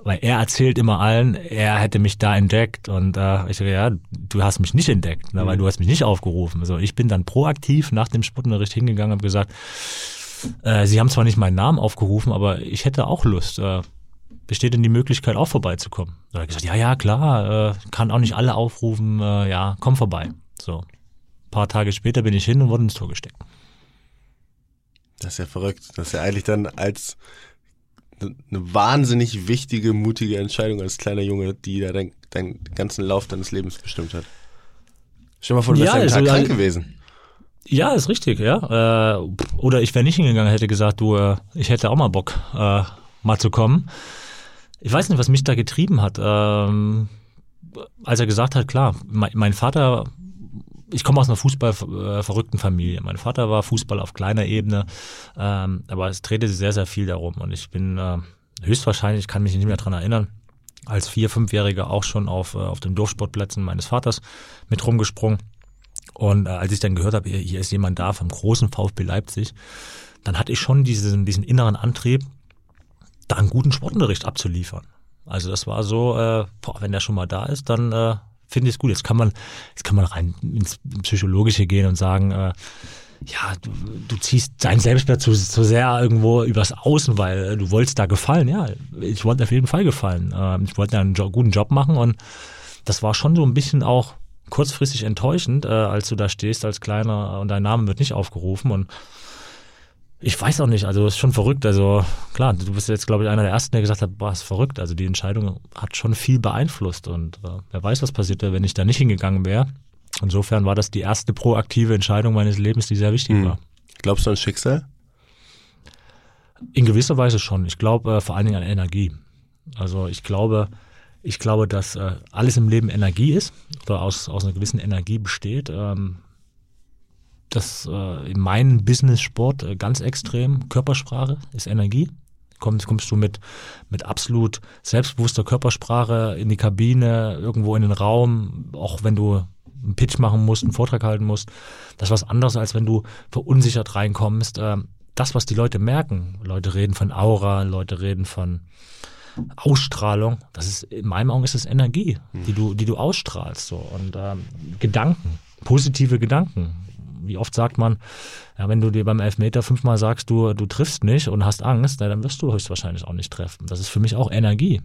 weil er erzählt immer allen, er hätte mich da entdeckt und äh, ich sage, ja, du hast mich nicht entdeckt, ne, weil mhm. du hast mich nicht aufgerufen. Also ich bin dann proaktiv nach dem Sportunterricht hingegangen und habe gesagt, äh, sie haben zwar nicht meinen Namen aufgerufen, aber ich hätte auch Lust. Äh, besteht denn die Möglichkeit, auch vorbeizukommen? Da habe ich gesagt, ja, ja, klar, äh, kann auch nicht alle aufrufen, äh, ja, komm vorbei. So. Ein paar Tage später bin ich hin und wurde ins Tor gesteckt. Das ist ja verrückt. Das ist ja eigentlich dann als eine wahnsinnig wichtige, mutige Entscheidung als kleiner Junge, die da deinen dein ganzen Lauf deines Lebens bestimmt hat. Stell dir mal vor, du wärst ja, einen Tag also, krank gewesen. Ja, ist richtig, ja. Äh, oder ich wäre nicht hingegangen, hätte gesagt, du, äh, ich hätte auch mal Bock, äh, mal zu kommen. Ich weiß nicht, was mich da getrieben hat. Ähm, als er gesagt hat, klar, mein, mein Vater ich komme aus einer fußballverrückten Familie. Mein Vater war Fußball auf kleiner Ebene, ähm, aber es drehte sich sehr, sehr viel darum. Und ich bin äh, höchstwahrscheinlich, kann mich nicht mehr dran erinnern, als vier, fünfjähriger auch schon auf, äh, auf den Dorfsportplätzen meines Vaters mit rumgesprungen. Und äh, als ich dann gehört habe, hier, hier ist jemand da vom großen VfB Leipzig, dann hatte ich schon diesen, diesen inneren Antrieb, da einen guten Sportunterricht abzuliefern. Also das war so, äh, boah, wenn der schon mal da ist, dann äh, finde ich es gut. Jetzt kann man, jetzt kann man rein ins Psychologische gehen und sagen, äh, ja, du, du ziehst dein Selbstwert zu, zu sehr irgendwo übers Außen, weil äh, du wolltest da gefallen. Ja, ich wollte auf jeden Fall gefallen. Äh, ich wollte einen jo guten Job machen und das war schon so ein bisschen auch kurzfristig enttäuschend, äh, als du da stehst als Kleiner und dein Name wird nicht aufgerufen und ich weiß auch nicht, also ist schon verrückt. Also klar, du bist jetzt, glaube ich, einer der Ersten, der gesagt hat, boah, ist verrückt. Also die Entscheidung hat schon viel beeinflusst und äh, wer weiß, was passiert wäre, wenn ich da nicht hingegangen wäre. Insofern war das die erste proaktive Entscheidung meines Lebens, die sehr wichtig mhm. war. Glaubst du an Schicksal? In gewisser Weise schon. Ich glaube äh, vor allen Dingen an Energie. Also ich glaube, ich glaube, dass äh, alles im Leben Energie ist oder aus, aus einer gewissen Energie besteht. Ähm, das äh, in meinem Business-Sport äh, ganz extrem. Körpersprache ist Energie. Kommst, kommst du mit, mit absolut selbstbewusster Körpersprache in die Kabine, irgendwo in den Raum, auch wenn du einen Pitch machen musst, einen Vortrag halten musst. Das ist was anderes, als wenn du verunsichert reinkommst. Äh, das, was die Leute merken, Leute reden von Aura, Leute reden von Ausstrahlung, das ist, in meinen Augen ist es Energie, die du, die du ausstrahlst, so. Und ähm, Gedanken, positive Gedanken wie oft sagt man, ja, wenn du dir beim Elfmeter fünfmal sagst, du, du triffst nicht und hast Angst, dann wirst du höchstwahrscheinlich auch nicht treffen. Das ist für mich auch Energie.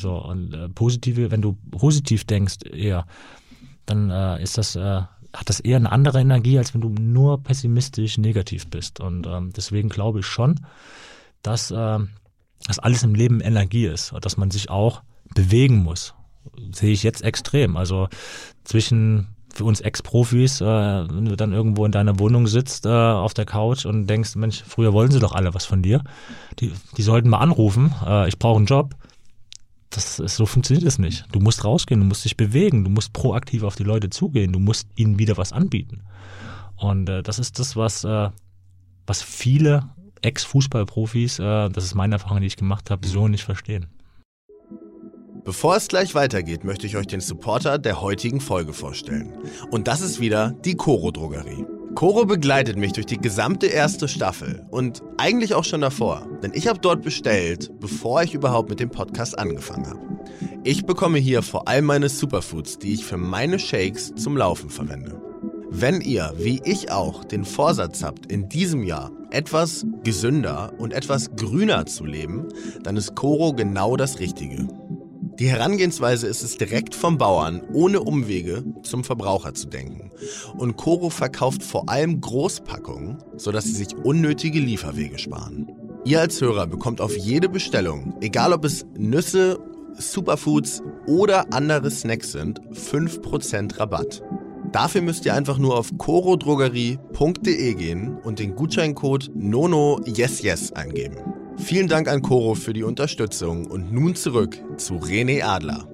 So, und äh, positive, wenn du positiv denkst eher, dann äh, ist das, äh, hat das eher eine andere Energie, als wenn du nur pessimistisch negativ bist. Und ähm, deswegen glaube ich schon, dass, äh, dass alles im Leben Energie ist und dass man sich auch bewegen muss. Sehe ich jetzt extrem. Also zwischen für uns Ex-Profis, äh, wenn du dann irgendwo in deiner Wohnung sitzt, äh, auf der Couch und denkst, Mensch, früher wollen sie doch alle was von dir. Die, die sollten mal anrufen, äh, ich brauche einen Job. Das ist, so funktioniert es nicht. Du musst rausgehen, du musst dich bewegen, du musst proaktiv auf die Leute zugehen, du musst ihnen wieder was anbieten. Und äh, das ist das, was, äh, was viele Ex-Fußballprofis, äh, das ist meine Erfahrung, die ich gemacht habe, so nicht verstehen. Bevor es gleich weitergeht, möchte ich euch den Supporter der heutigen Folge vorstellen. Und das ist wieder die Coro Drogerie. Coro begleitet mich durch die gesamte erste Staffel und eigentlich auch schon davor, denn ich habe dort bestellt, bevor ich überhaupt mit dem Podcast angefangen habe. Ich bekomme hier vor allem meine Superfoods, die ich für meine Shakes zum Laufen verwende. Wenn ihr, wie ich auch, den Vorsatz habt, in diesem Jahr etwas gesünder und etwas grüner zu leben, dann ist Coro genau das Richtige. Die Herangehensweise ist es direkt vom Bauern, ohne Umwege, zum Verbraucher zu denken. Und Coro verkauft vor allem Großpackungen, sodass sie sich unnötige Lieferwege sparen. Ihr als Hörer bekommt auf jede Bestellung, egal ob es Nüsse, Superfoods oder andere Snacks sind, 5% Rabatt. Dafür müsst ihr einfach nur auf corodrogerie.de gehen und den Gutscheincode NONOYESYES eingeben. Vielen Dank an Coro für die Unterstützung und nun zurück zu René Adler.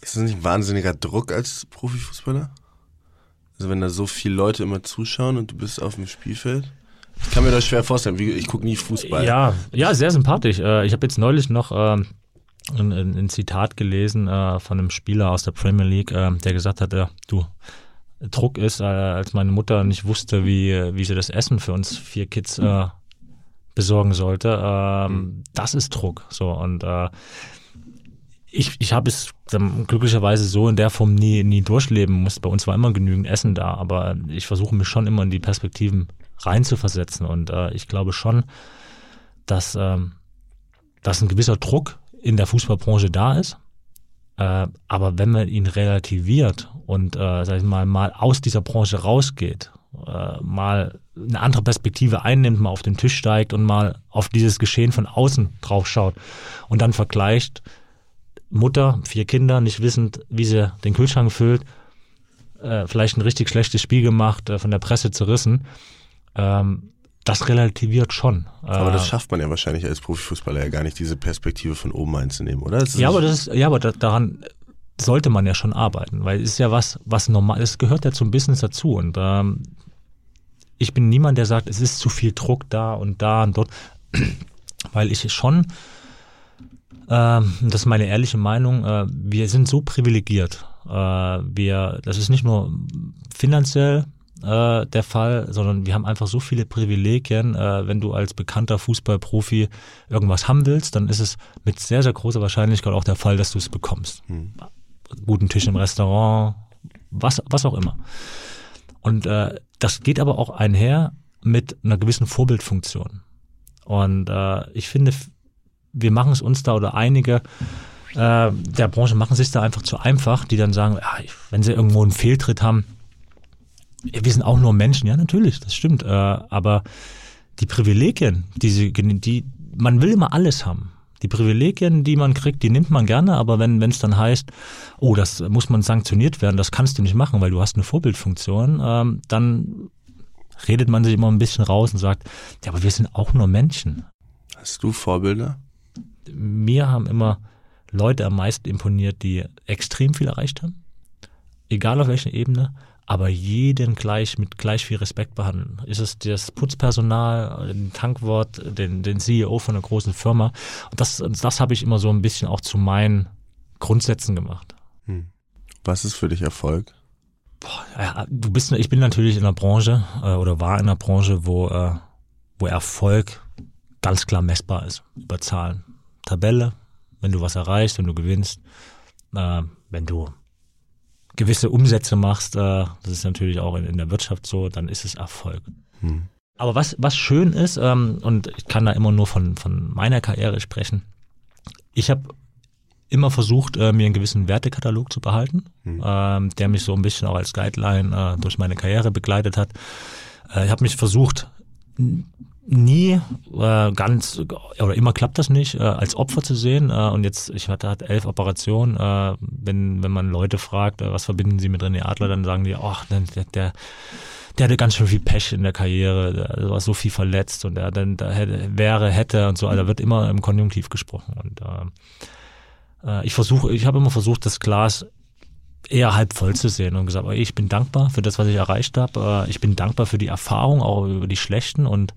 Ist das nicht ein wahnsinniger Druck als Profifußballer? Also wenn da so viele Leute immer zuschauen und du bist auf dem Spielfeld? Ich kann mir das schwer vorstellen. Ich gucke nie Fußball. Ja, ja, sehr sympathisch. Äh, ich habe jetzt neulich noch ähm, ein, Zitat gelesen äh, von einem Spieler aus der Premier League, äh, der gesagt hat, du, Druck ist, äh, als meine Mutter nicht wusste, wie, wie sie das Essen für uns vier Kids äh, besorgen sollte. Ähm, mhm. Das ist Druck. So und äh, ich, ich habe es glücklicherweise so in der Form nie, nie durchleben muss. Bei uns war immer genügend Essen da, aber ich versuche mich schon immer in die Perspektiven reinzuversetzen und äh, ich glaube schon, dass, ähm, dass ein gewisser Druck in der Fußballbranche da ist. Äh, aber wenn man ihn relativiert und, äh, sag ich mal, mal aus dieser Branche rausgeht, äh, mal eine andere Perspektive einnimmt, mal auf den Tisch steigt und mal auf dieses Geschehen von außen drauf schaut und dann vergleicht, Mutter, vier Kinder, nicht wissend, wie sie den Kühlschrank füllt, äh, vielleicht ein richtig schlechtes Spiel gemacht, äh, von der Presse zerrissen. Ähm, das relativiert schon. Aber das äh, schafft man ja wahrscheinlich als Profifußballer ja gar nicht, diese Perspektive von oben einzunehmen, oder? ja, aber das ist, ja, aber da, daran sollte man ja schon arbeiten, weil es ist ja was, was normal, es gehört ja zum Business dazu und ähm, ich bin niemand, der sagt, es ist zu viel Druck da und da und dort, weil ich schon ähm, das ist meine ehrliche Meinung. Äh, wir sind so privilegiert. Äh, wir, das ist nicht nur finanziell äh, der Fall, sondern wir haben einfach so viele Privilegien. wenn du als bekannter Fußballprofi irgendwas haben willst, dann ist es mit sehr, sehr großer Wahrscheinlichkeit auch der Fall, dass du es bekommst. Hm. Guten Tisch im Restaurant, was, was auch immer. Und äh, das geht aber auch einher mit einer gewissen Vorbildfunktion. Und äh, ich finde, wir machen es uns da oder einige äh, der Branche machen es sich da einfach zu einfach, die dann sagen, ja, wenn sie irgendwo einen Fehltritt haben, wir sind auch nur Menschen, ja natürlich, das stimmt, äh, aber die Privilegien, die sie, die, man will immer alles haben. Die Privilegien, die man kriegt, die nimmt man gerne, aber wenn es dann heißt, oh, das muss man sanktioniert werden, das kannst du nicht machen, weil du hast eine Vorbildfunktion, ähm, dann redet man sich immer ein bisschen raus und sagt, ja, aber wir sind auch nur Menschen. Hast du Vorbilder? mir haben immer Leute am meisten imponiert, die extrem viel erreicht haben, egal auf welcher Ebene, aber jeden gleich mit gleich viel Respekt behandeln. Ist es das Putzpersonal, den Tankwort, den, den CEO von einer großen Firma? Und das, das habe ich immer so ein bisschen auch zu meinen Grundsätzen gemacht. Hm. Was ist für dich Erfolg? Boah, ja, du bist, ich bin natürlich in einer Branche äh, oder war in einer Branche, wo, äh, wo Erfolg ganz klar messbar ist über Zahlen. Tabelle, wenn du was erreichst, wenn du gewinnst, äh, wenn du gewisse Umsätze machst, äh, das ist natürlich auch in, in, der Wirtschaft so, dann ist es Erfolg. Hm. Aber was, was schön ist, ähm, und ich kann da immer nur von, von meiner Karriere sprechen, ich habe immer versucht, äh, mir einen gewissen Wertekatalog zu behalten, hm. ähm, der mich so ein bisschen auch als Guideline äh, durch meine Karriere begleitet hat. Äh, ich habe mich versucht, nie äh, ganz oder immer klappt das nicht, äh, als Opfer zu sehen. Äh, und jetzt, ich hatte halt elf Operationen. Äh, wenn, wenn man Leute fragt, äh, was verbinden sie mit René Adler, dann sagen die, ach, der, der, der hatte ganz schön viel Pech in der Karriere, der war so viel verletzt und der dann da hätte, wäre, hätte und so, also da wird immer im Konjunktiv gesprochen. Und äh, äh ich versuche, ich habe immer versucht, das Glas eher halb voll zu sehen und gesagt, ich bin dankbar für das, was ich erreicht habe. Äh, ich bin dankbar für die Erfahrung, auch über die schlechten und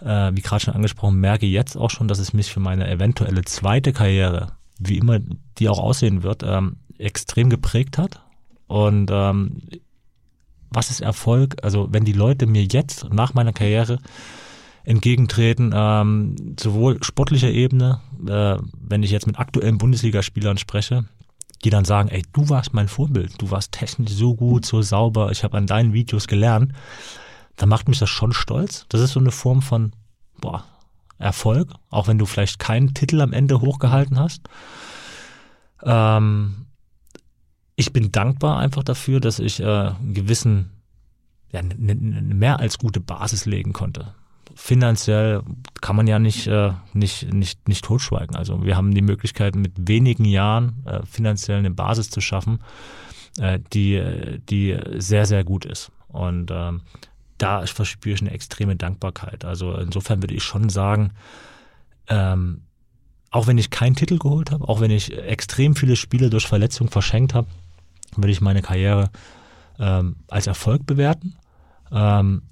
äh, wie gerade schon angesprochen, merke jetzt auch schon, dass es mich für meine eventuelle zweite Karriere, wie immer die auch aussehen wird, ähm, extrem geprägt hat. Und ähm, was ist Erfolg? Also wenn die Leute mir jetzt nach meiner Karriere entgegentreten, ähm, sowohl sportlicher Ebene, äh, wenn ich jetzt mit aktuellen Bundesligaspielern spreche, die dann sagen, ey, du warst mein Vorbild, du warst technisch so gut, so sauber, ich habe an deinen Videos gelernt dann macht mich das schon stolz. Das ist so eine Form von boah, Erfolg, auch wenn du vielleicht keinen Titel am Ende hochgehalten hast. Ähm, ich bin dankbar einfach dafür, dass ich äh, einen gewissen, ja, eine ne, mehr als gute Basis legen konnte. Finanziell kann man ja nicht, äh, nicht, nicht, nicht totschweigen. Also wir haben die Möglichkeit, mit wenigen Jahren äh, finanziell eine Basis zu schaffen, äh, die, die sehr, sehr gut ist. Und ähm, da verspüre ich eine extreme Dankbarkeit. Also insofern würde ich schon sagen, ähm, auch wenn ich keinen Titel geholt habe, auch wenn ich extrem viele Spiele durch Verletzung verschenkt habe, würde ich meine Karriere ähm, als Erfolg bewerten. Ähm,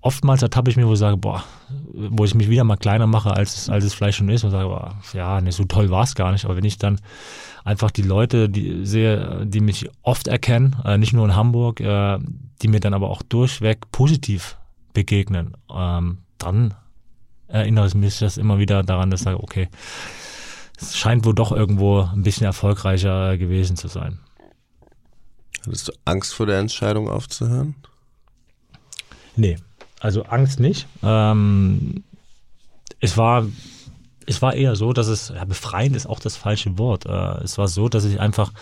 oftmals ertappe ich mir, wo ich sage, boah, wo ich mich wieder mal kleiner mache, als, als es vielleicht schon ist und sage, boah, ja, nee, so toll war es gar nicht. Aber wenn ich dann einfach die Leute die sehe, die mich oft erkennen, äh, nicht nur in Hamburg, äh, die mir dann aber auch durchweg positiv begegnen, ähm, dann erinnere ich mich das immer wieder daran, dass ich sage, okay, es scheint wohl doch irgendwo ein bisschen erfolgreicher gewesen zu sein. Hattest du Angst vor der Entscheidung aufzuhören? Nee, also Angst nicht. Ähm, es war es war eher so, dass es, ja, befreiend ist auch das falsche Wort. Äh, es war so, dass ich einfach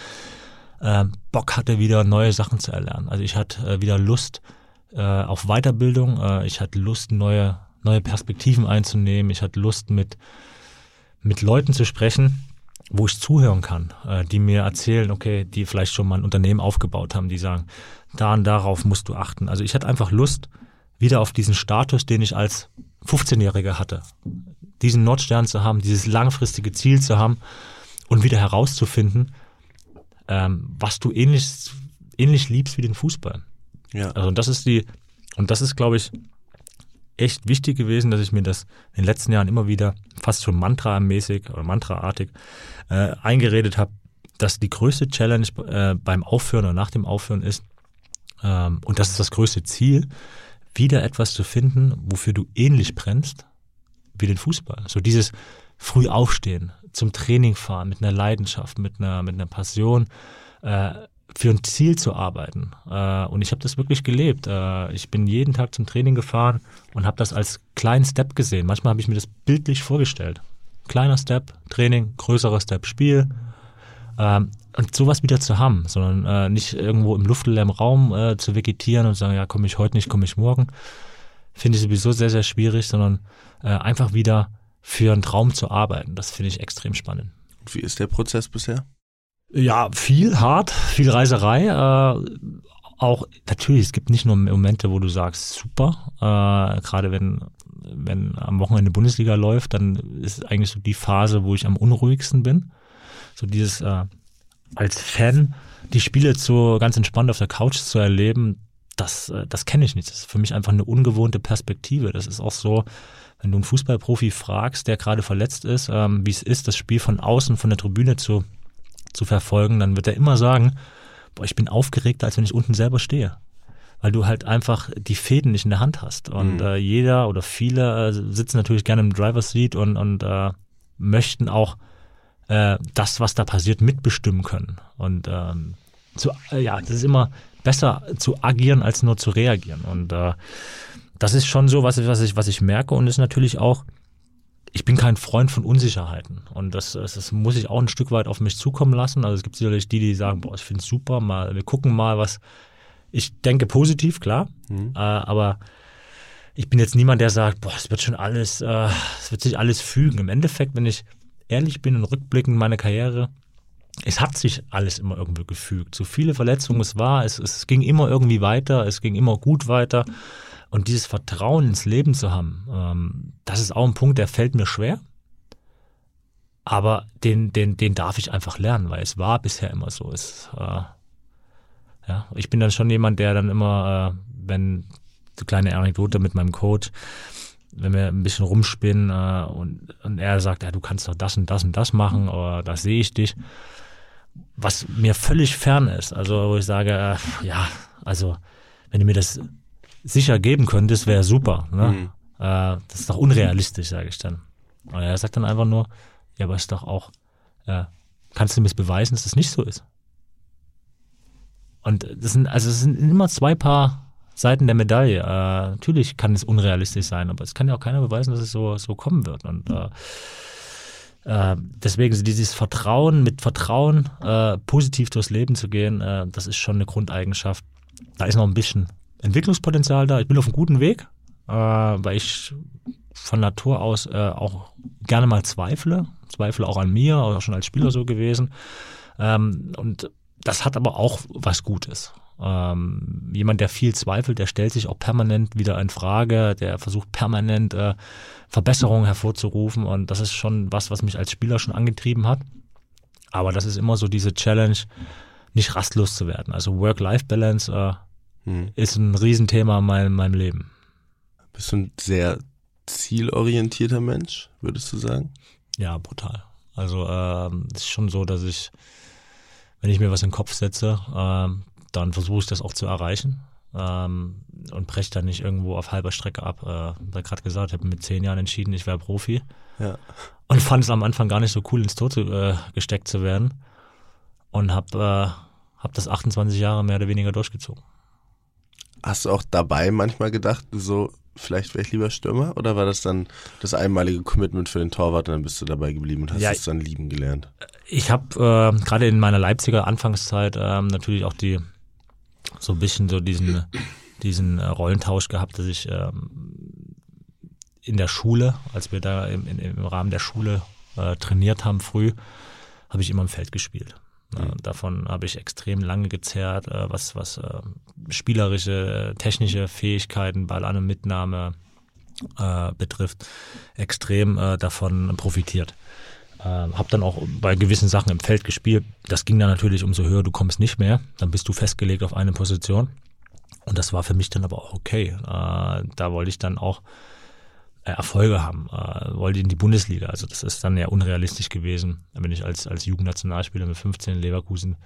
äh, Bock hatte, wieder neue Sachen zu erlernen. Also ich hatte äh, wieder Lust äh, auf Weiterbildung, äh, ich hatte Lust, neue, neue Perspektiven einzunehmen, ich hatte Lust, mit, mit Leuten zu sprechen, wo ich zuhören kann, äh, die mir erzählen, okay, die vielleicht schon mal ein Unternehmen aufgebaut haben, die sagen, da und darauf musst du achten. Also ich hatte einfach Lust, wieder auf diesen Status, den ich als 15-Jähriger hatte. Diesen Nordstern zu haben, dieses langfristige Ziel zu haben und wieder herauszufinden, ähm, was du ähnlich, ähnlich liebst wie den Fußball. Ja. Also und das ist die, und das ist, glaube ich, echt wichtig gewesen, dass ich mir das in den letzten Jahren immer wieder fast schon mantramäßig oder mantraartig äh, eingeredet habe, dass die größte Challenge äh, beim Aufhören oder nach dem Aufhören ist, ähm, und das ist das größte Ziel, wieder etwas zu finden, wofür du ähnlich brennst wie den Fußball. So dieses früh aufstehen, zum Training fahren, mit einer Leidenschaft, mit einer, mit einer Passion, äh, für ein Ziel zu arbeiten. Äh, und ich habe das wirklich gelebt. Äh, ich bin jeden Tag zum Training gefahren und habe das als kleinen Step gesehen. Manchmal habe ich mir das bildlich vorgestellt. Kleiner Step, Training, größerer Step, Spiel. Ähm, und sowas wieder zu haben, sondern äh, nicht irgendwo im luftleeren Raum äh, zu vegetieren und sagen, ja, komme ich heute nicht, komme ich morgen, finde ich sowieso sehr, sehr schwierig, sondern äh, einfach wieder für einen Traum zu arbeiten. Das finde ich extrem spannend. Und wie ist der Prozess bisher? Ja, viel hart, viel Reiserei. Äh, auch natürlich, es gibt nicht nur Momente, wo du sagst, super, äh, gerade wenn wenn am Wochenende Bundesliga läuft, dann ist eigentlich so die Phase, wo ich am unruhigsten bin. So dieses äh, als Fan die Spiele so ganz entspannt auf der Couch zu erleben, das, äh, das kenne ich nicht. Das ist für mich einfach eine ungewohnte Perspektive. Das ist auch so, wenn du einen Fußballprofi fragst, der gerade verletzt ist, ähm, wie es ist, das Spiel von außen, von der Tribüne zu, zu verfolgen, dann wird er immer sagen, boah, ich bin aufgeregter, als wenn ich unten selber stehe. Weil du halt einfach die Fäden nicht in der Hand hast. Und mhm. äh, jeder oder viele äh, sitzen natürlich gerne im Driver's Seat und, und äh, möchten auch äh, das, was da passiert, mitbestimmen können. Und ähm, zu, äh, ja, das ist immer besser zu agieren, als nur zu reagieren. Und äh, das ist schon so, was, was, ich, was ich merke und ist natürlich auch, ich bin kein Freund von Unsicherheiten. Und das, das muss ich auch ein Stück weit auf mich zukommen lassen. Also es gibt sicherlich die, die sagen, boah, ich finde es super, mal, wir gucken mal, was. Ich denke positiv, klar. Mhm. Äh, aber ich bin jetzt niemand, der sagt, boah, es wird schon alles, äh, es wird sich alles fügen. Im Endeffekt, wenn ich ehrlich bin und rückblickend meine Karriere, es hat sich alles immer irgendwie gefügt. So viele Verletzungen es war, es, es ging immer irgendwie weiter, es ging immer gut weiter. Und dieses Vertrauen ins Leben zu haben, ähm, das ist auch ein Punkt, der fällt mir schwer. Aber den, den, den darf ich einfach lernen, weil es war bisher immer so. Es, äh, ja, ich bin dann schon jemand, der dann immer, äh, wenn die kleine Anekdote mit meinem Coach, wenn wir ein bisschen rumspinnen äh, und, und er sagt, ja, du kannst doch das und das und das machen oder da sehe ich dich, was mir völlig fern ist. Also wo ich sage, äh, ja, also wenn du mir das sicher geben könntest, wäre super. Ne? Mhm. Äh, das ist doch unrealistisch, sage ich dann. Und er sagt dann einfach nur, ja, aber ist doch auch, äh, kannst du mir beweisen, dass das nicht so ist? Und das sind, also es sind immer zwei Paar Seiten der Medaille. Äh, natürlich kann es unrealistisch sein, aber es kann ja auch keiner beweisen, dass es so, so kommen wird. Und äh, äh, deswegen dieses Vertrauen, mit Vertrauen äh, positiv durchs Leben zu gehen, das ist schon eine Grundeigenschaft. Da ist noch ein bisschen Entwicklungspotenzial da. Ich bin auf einem guten Weg, äh, weil ich von Natur aus auch gerne mal zweifle. Zweifle auch an mir, auch schon als Spieler so gewesen. Ähm, und das hat aber auch was Gutes. Ähm, jemand, der viel zweifelt, der stellt sich auch permanent wieder in Frage, der versucht permanent äh, Verbesserungen hervorzurufen und das ist schon was, was mich als Spieler schon angetrieben hat. Aber das ist immer so diese Challenge, nicht rastlos zu werden. Also Work-Life-Balance äh, hm. ist ein Riesenthema in meinem, meinem Leben. Bist du ein sehr zielorientierter Mensch, würdest du sagen? Ja, brutal. Also ähm, es ist schon so, dass ich, wenn ich mir was in den Kopf setze, ähm, dann versuche ich das auch zu erreichen ähm, und breche dann nicht irgendwo auf halber Strecke ab. Äh, da gerade gesagt, ich habe mit zehn Jahren entschieden, ich wäre Profi. Ja. Und fand es am Anfang gar nicht so cool, ins Tor äh, gesteckt zu werden. Und habe äh, hab das 28 Jahre mehr oder weniger durchgezogen. Hast du auch dabei manchmal gedacht, so, vielleicht wäre ich lieber Stürmer? Oder war das dann das einmalige Commitment für den Torwart und dann bist du dabei geblieben und hast ja, es dann lieben gelernt? Ich habe äh, gerade in meiner Leipziger Anfangszeit äh, natürlich auch die so ein bisschen so diesen, diesen äh, Rollentausch gehabt, dass ich ähm, in der Schule, als wir da im, im Rahmen der Schule äh, trainiert haben früh, habe ich immer im Feld gespielt. Mhm. Davon habe ich extrem lange gezerrt, äh, was, was äh, spielerische, technische Fähigkeiten, Ball und Mitnahme äh, betrifft, extrem äh, davon profitiert. Äh, habe dann auch bei gewissen Sachen im Feld gespielt. Das ging dann natürlich umso höher, du kommst nicht mehr, dann bist du festgelegt auf eine Position. Und das war für mich dann aber auch okay. Äh, da wollte ich dann auch äh, Erfolge haben, äh, wollte in die Bundesliga. Also das ist dann ja unrealistisch gewesen, wenn ich als, als Jugendnationalspieler mit 15 in Leverkusen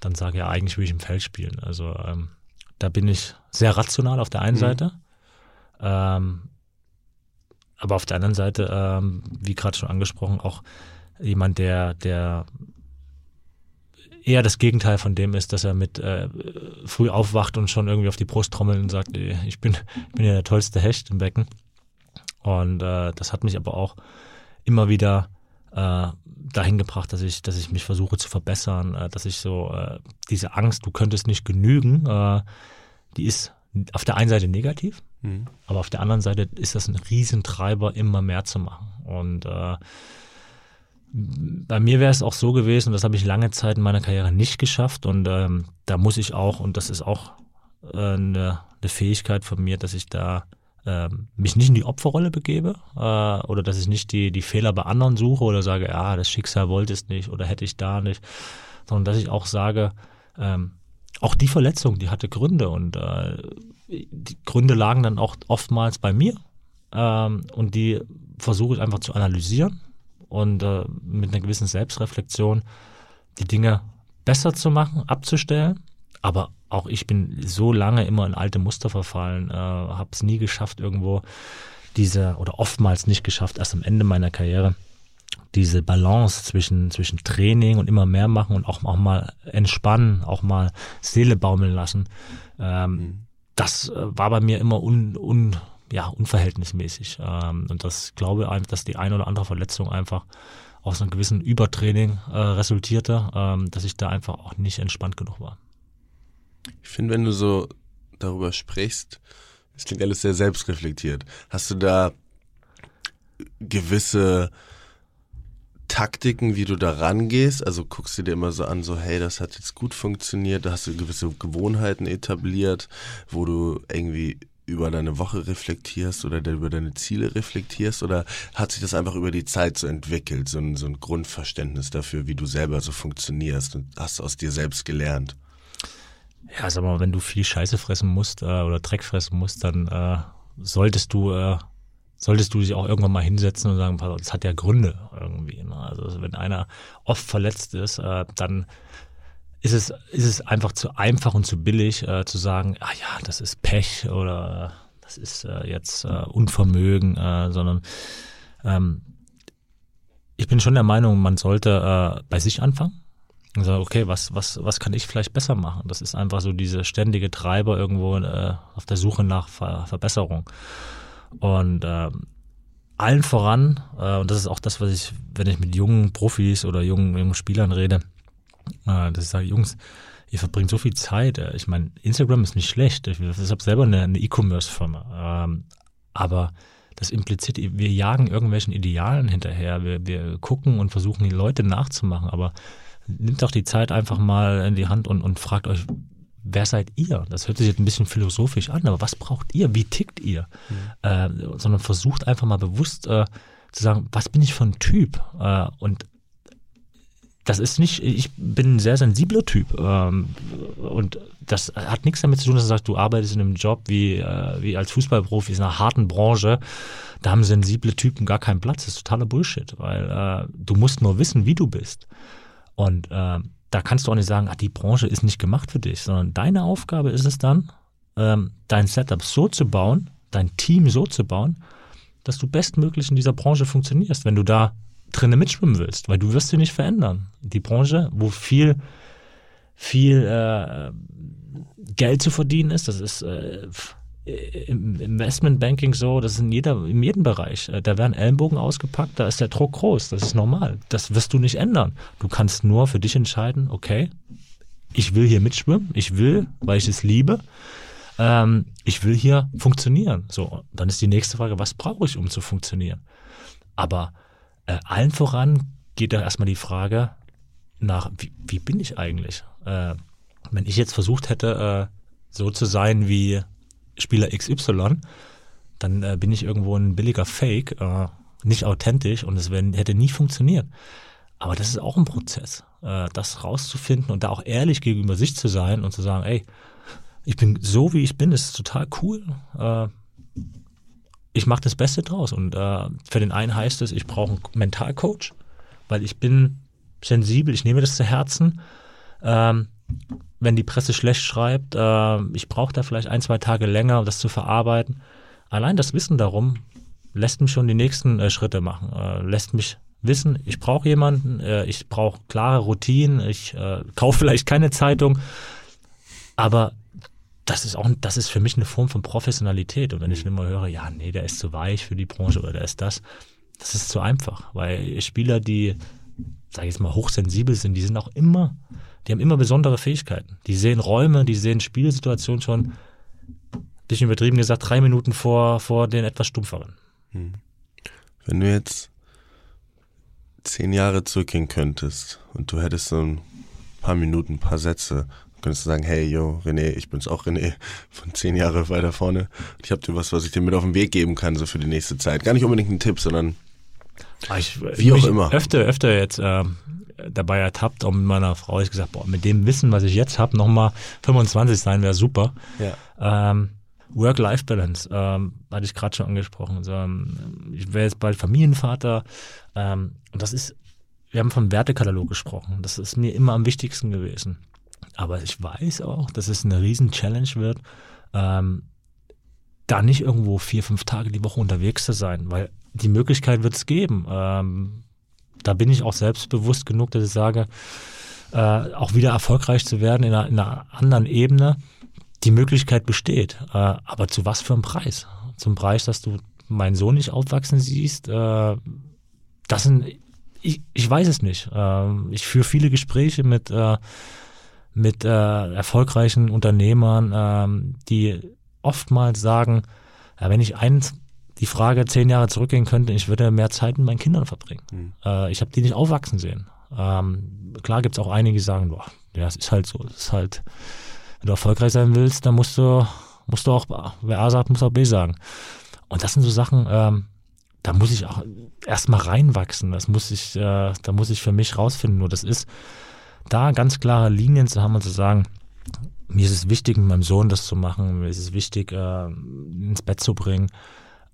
dann sage, ja, eigentlich will ich im Feld spielen. Also ähm, da bin ich sehr rational auf der einen mhm. Seite, ähm, aber auf der anderen Seite, ähm, wie gerade schon angesprochen, auch jemand, der, der eher das Gegenteil von dem ist, dass er mit äh, früh aufwacht und schon irgendwie auf die Brust trommelt und sagt, ich bin, ich bin ja der tollste Hecht im Becken. Und äh, das hat mich aber auch immer wieder äh, dahin gebracht, dass ich, dass ich mich versuche zu verbessern, äh, dass ich so äh, diese Angst, du könntest nicht genügen, äh, die ist auf der einen Seite negativ, mhm. aber auf der anderen Seite ist das ein Riesentreiber, immer mehr zu machen. Und äh, bei mir wäre es auch so gewesen, und das habe ich lange Zeit in meiner Karriere nicht geschafft. Und ähm, da muss ich auch, und das ist auch äh, eine, eine Fähigkeit von mir, dass ich da ähm, mich nicht in die Opferrolle begebe äh, oder dass ich nicht die, die Fehler bei anderen suche oder sage, ja, das Schicksal wollte es nicht oder hätte ich da nicht, sondern dass ich auch sage, ähm, auch die Verletzung, die hatte Gründe und äh, die Gründe lagen dann auch oftmals bei mir ähm, und die versuche ich einfach zu analysieren und äh, mit einer gewissen Selbstreflexion die Dinge besser zu machen, abzustellen, aber auch ich bin so lange immer in alte Muster verfallen, äh, habe es nie geschafft, irgendwo diese, oder oftmals nicht geschafft, erst am Ende meiner Karriere, diese Balance zwischen, zwischen Training und immer mehr machen und auch, auch mal entspannen, auch mal Seele baumeln lassen. Ähm, mhm. Das äh, war bei mir immer un, un, ja, unverhältnismäßig. Ähm, und das glaube ich, dass die eine oder andere Verletzung einfach aus einem gewissen Übertraining äh, resultierte, ähm, dass ich da einfach auch nicht entspannt genug war. Ich finde, wenn du so darüber sprichst, es klingt alles sehr selbstreflektiert. Hast du da gewisse Taktiken, wie du da rangehst? Also guckst du dir immer so an, so hey, das hat jetzt gut funktioniert, da hast du gewisse Gewohnheiten etabliert, wo du irgendwie über deine Woche reflektierst oder über deine Ziele reflektierst oder hat sich das einfach über die Zeit so entwickelt, so ein, so ein Grundverständnis dafür, wie du selber so funktionierst und hast aus dir selbst gelernt? Ja, sag mal, wenn du viel Scheiße fressen musst äh, oder Dreck fressen musst, dann äh, solltest du äh, solltest du dich auch irgendwann mal hinsetzen und sagen, das hat ja Gründe irgendwie. Ne? Also wenn einer oft verletzt ist, äh, dann ist es, ist es einfach zu einfach und zu billig äh, zu sagen, ah ja, das ist Pech oder das ist äh, jetzt äh, Unvermögen, äh, sondern ähm, ich bin schon der Meinung, man sollte äh, bei sich anfangen und sage, okay, was, was, was kann ich vielleicht besser machen? Das ist einfach so diese ständige Treiber irgendwo äh, auf der Suche nach Ver Verbesserung. Und äh, allen voran, äh, und das ist auch das, was ich, wenn ich mit jungen Profis oder jungen, jungen Spielern rede, äh, dass ich sage, Jungs, ihr verbringt so viel Zeit. Äh, ich meine, Instagram ist nicht schlecht. Ich, ich habe selber eine, E-Commerce-Firma. Ähm, aber das impliziert, wir jagen irgendwelchen Idealen hinterher. Wir, wir gucken und versuchen, die Leute nachzumachen. Aber nimmt doch die Zeit einfach mal in die Hand und, und fragt euch, wer seid ihr? Das hört sich jetzt ein bisschen philosophisch an, aber was braucht ihr? Wie tickt ihr? Mhm. Äh, sondern versucht einfach mal bewusst äh, zu sagen, was bin ich für ein Typ? Äh, und das ist nicht, ich bin ein sehr sensibler Typ. Ähm, und das hat nichts damit zu tun, dass du sagst, du arbeitest in einem Job wie, äh, wie als Fußballprofi in einer harten Branche. Da haben sensible Typen gar keinen Platz. Das ist totaler Bullshit, weil äh, du musst nur wissen, wie du bist. Und äh, da kannst du auch nicht sagen, ach, die Branche ist nicht gemacht für dich, sondern deine Aufgabe ist es dann, ähm, dein Setup so zu bauen, dein Team so zu bauen, dass du bestmöglich in dieser Branche funktionierst. Wenn du da drinnen mitschwimmen willst, weil du wirst sie nicht verändern. Die Branche, wo viel, viel äh, Geld zu verdienen ist, das ist äh, im Investmentbanking so, das ist in, jeder, in jedem Bereich. Äh, da werden Ellenbogen ausgepackt, da ist der Druck groß, das ist normal. Das wirst du nicht ändern. Du kannst nur für dich entscheiden, okay, ich will hier mitschwimmen, ich will, weil ich es liebe, ähm, ich will hier funktionieren. So, dann ist die nächste Frage, was brauche ich, um zu funktionieren? Aber äh, allen voran geht da erstmal die Frage nach, wie, wie bin ich eigentlich? Äh, wenn ich jetzt versucht hätte, äh, so zu sein wie Spieler XY, dann äh, bin ich irgendwo ein billiger Fake, äh, nicht authentisch und es hätte nie funktioniert. Aber das ist auch ein Prozess, äh, das rauszufinden und da auch ehrlich gegenüber sich zu sein und zu sagen, ey, ich bin so wie ich bin, das ist total cool. Äh, ich mache das Beste draus. Und äh, für den einen heißt es, ich brauche einen Mentalcoach, weil ich bin sensibel, ich nehme das zu Herzen. Ähm, wenn die Presse schlecht schreibt, äh, ich brauche da vielleicht ein, zwei Tage länger, um das zu verarbeiten. Allein das Wissen darum lässt mich schon die nächsten äh, Schritte machen, äh, lässt mich wissen, ich brauche jemanden, äh, ich brauche klare Routinen, ich äh, kaufe vielleicht keine Zeitung, aber das ist auch, das ist für mich eine Form von Professionalität. Und wenn ich immer höre, ja, nee, der ist zu weich für die Branche oder der ist das, das ist zu einfach, weil Spieler, die, sage ich jetzt mal, hochsensibel sind, die sind auch immer, die haben immer besondere Fähigkeiten. Die sehen Räume, die sehen Spielsituationen schon, bisschen übertrieben gesagt, drei Minuten vor, vor den etwas stumpferen. Hm. Wenn du jetzt zehn Jahre zurückgehen könntest und du hättest so ein paar Minuten, ein paar Sätze könntest du sagen, hey, yo, René, ich bin's auch René, von zehn Jahre weiter vorne. Ich habe dir was, was ich dir mit auf den Weg geben kann, so für die nächste Zeit. Gar nicht unbedingt ein Tipp, sondern ah, ich, wie auch immer. Öfter, öfter jetzt äh, dabei ertappt, auch mit meiner Frau, ich gesagt, boah, mit dem Wissen, was ich jetzt habe, nochmal 25 sein wäre super. Ja. Ähm, Work-Life-Balance, ähm, hatte ich gerade schon angesprochen. Also, ähm, ich wäre jetzt bald Familienvater ähm, und das ist, wir haben vom Wertekatalog gesprochen. Das ist mir immer am wichtigsten gewesen. Aber ich weiß auch, dass es eine riesen Challenge wird, ähm, da nicht irgendwo vier, fünf Tage die Woche unterwegs zu sein, weil die Möglichkeit wird es geben. Ähm, da bin ich auch selbstbewusst genug, dass ich sage, äh, auch wieder erfolgreich zu werden in einer, in einer anderen Ebene. Die Möglichkeit besteht. Äh, aber zu was für einem Preis? Zum Preis, dass du meinen Sohn nicht aufwachsen siehst. Äh, das sind, ich, ich weiß es nicht. Äh, ich führe viele Gespräche mit äh, mit äh, erfolgreichen Unternehmern, ähm, die oftmals sagen, ja, wenn ich eins die Frage zehn Jahre zurückgehen könnte, ich würde mehr Zeit mit meinen Kindern verbringen. Mhm. Äh, ich habe die nicht aufwachsen sehen. Ähm, klar gibt es auch einige, die sagen, boah, ja, es ist halt so, es ist halt, wenn du erfolgreich sein willst, dann musst du, musst du auch, wer A sagt, muss auch B sagen. Und das sind so Sachen, ähm, da muss ich auch erstmal reinwachsen. Das muss ich, äh, da muss ich für mich rausfinden. Nur das ist, da ganz klare Linien zu haben und zu sagen, mir ist es wichtig, mit meinem Sohn das zu machen, mir ist es wichtig, äh, ins Bett zu bringen.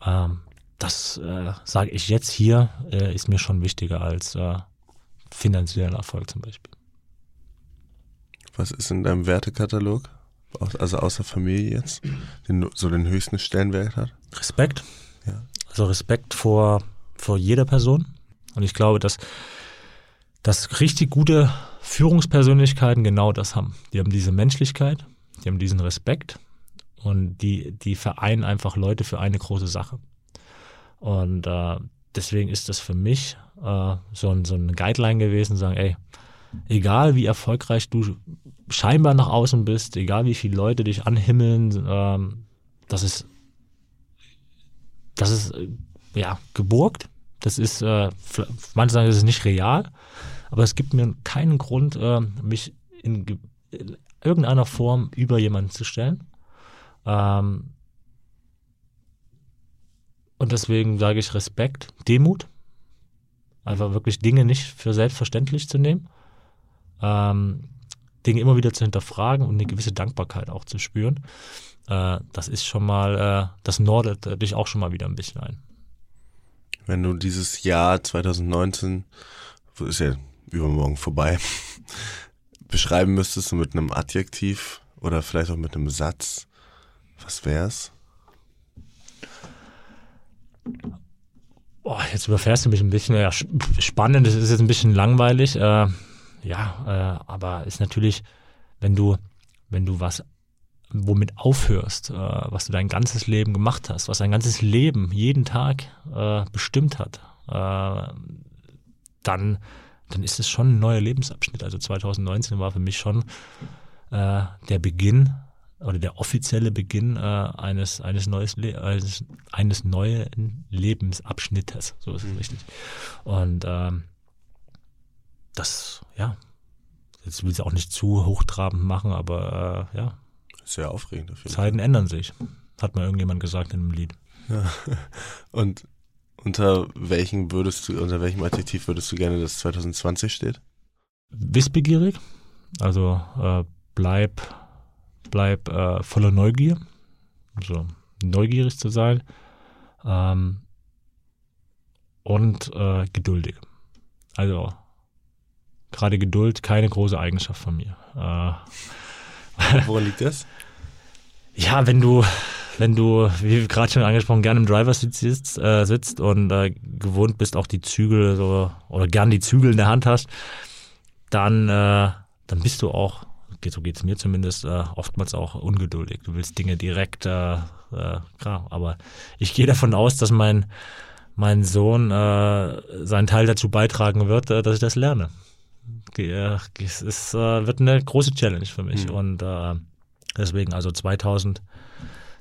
Ähm, das äh, sage ich jetzt hier, äh, ist mir schon wichtiger als äh, finanzieller Erfolg zum Beispiel. Was ist in deinem Wertekatalog? Also außer Familie jetzt, den so den höchsten Stellenwert hat? Respekt. Ja. Also Respekt vor, vor jeder Person. Und ich glaube, dass, dass richtig gute Führungspersönlichkeiten genau das haben. Die haben diese Menschlichkeit, die haben diesen Respekt und die, die vereinen einfach Leute für eine große Sache. Und äh, deswegen ist das für mich äh, so, ein, so eine Guideline gewesen, sagen, ey, egal wie erfolgreich du scheinbar nach außen bist, egal wie viele Leute dich anhimmeln, ähm, das ist, das ist äh, ja geburgt. Das ist, äh, manche sagen, das ist nicht real, aber es gibt mir keinen Grund, äh, mich in, in, irgendeiner Form über jemanden zu stellen. Ähm, und deswegen sage ich Respekt, Demut. Einfach wirklich Dinge nicht für selbstverständlich zu nehmen. ähm, Dinge immer wieder zu hinterfragen und eine gewisse Dankbarkeit auch zu spüren. Äh, das ist schon mal, äh, das nordet äh, dich auch schon mal wieder ein bisschen ein. Wenn du dieses Jahr 2019, ist ja übermorgen vorbei, beschreiben müsstest du mit einem Adjektiv oder vielleicht auch mit einem Satz, was wär's? Boah, jetzt überfährst du mich ein bisschen. Ja, spannend, das ist jetzt ein bisschen langweilig. Äh, ja, äh, aber ist natürlich, wenn du, wenn du was womit aufhörst, äh, was du dein ganzes Leben gemacht hast, was dein ganzes Leben jeden Tag äh, bestimmt hat, äh, dann, dann ist es schon ein neuer Lebensabschnitt. Also 2019 war für mich schon äh, der Beginn oder der offizielle Beginn äh, eines, eines, neues Le eines, eines neuen Lebensabschnittes. So ist es mhm. richtig. Und ähm, das, ja, jetzt will ich es auch nicht zu hochtrabend machen, aber äh, ja, sehr aufregend. Auf Zeiten Fall. ändern sich, hat mal irgendjemand gesagt in einem Lied. Ja. Und unter welchen würdest du, unter welchem Adjektiv würdest du gerne, dass 2020 steht? Wissbegierig. Also äh, bleib, bleib äh, voller Neugier. Also neugierig zu sein. Ähm, und äh, geduldig. Also gerade Geduld, keine große Eigenschaft von mir. Äh, Woran liegt das? Ja, wenn du, wenn du, wie gerade schon angesprochen, gerne im Driver-Sitz sitzt, äh, sitzt und äh, gewohnt bist, auch die Zügel so, oder gern die Zügel in der Hand hast, dann, äh, dann bist du auch, so geht es mir zumindest, äh, oftmals auch ungeduldig. Du willst Dinge direkt, äh, äh, klar, aber ich gehe davon aus, dass mein, mein Sohn äh, seinen Teil dazu beitragen wird, äh, dass ich das lerne. Äh, es ist, äh, wird eine große Challenge für mich. Mhm. Und äh, deswegen, also 2000,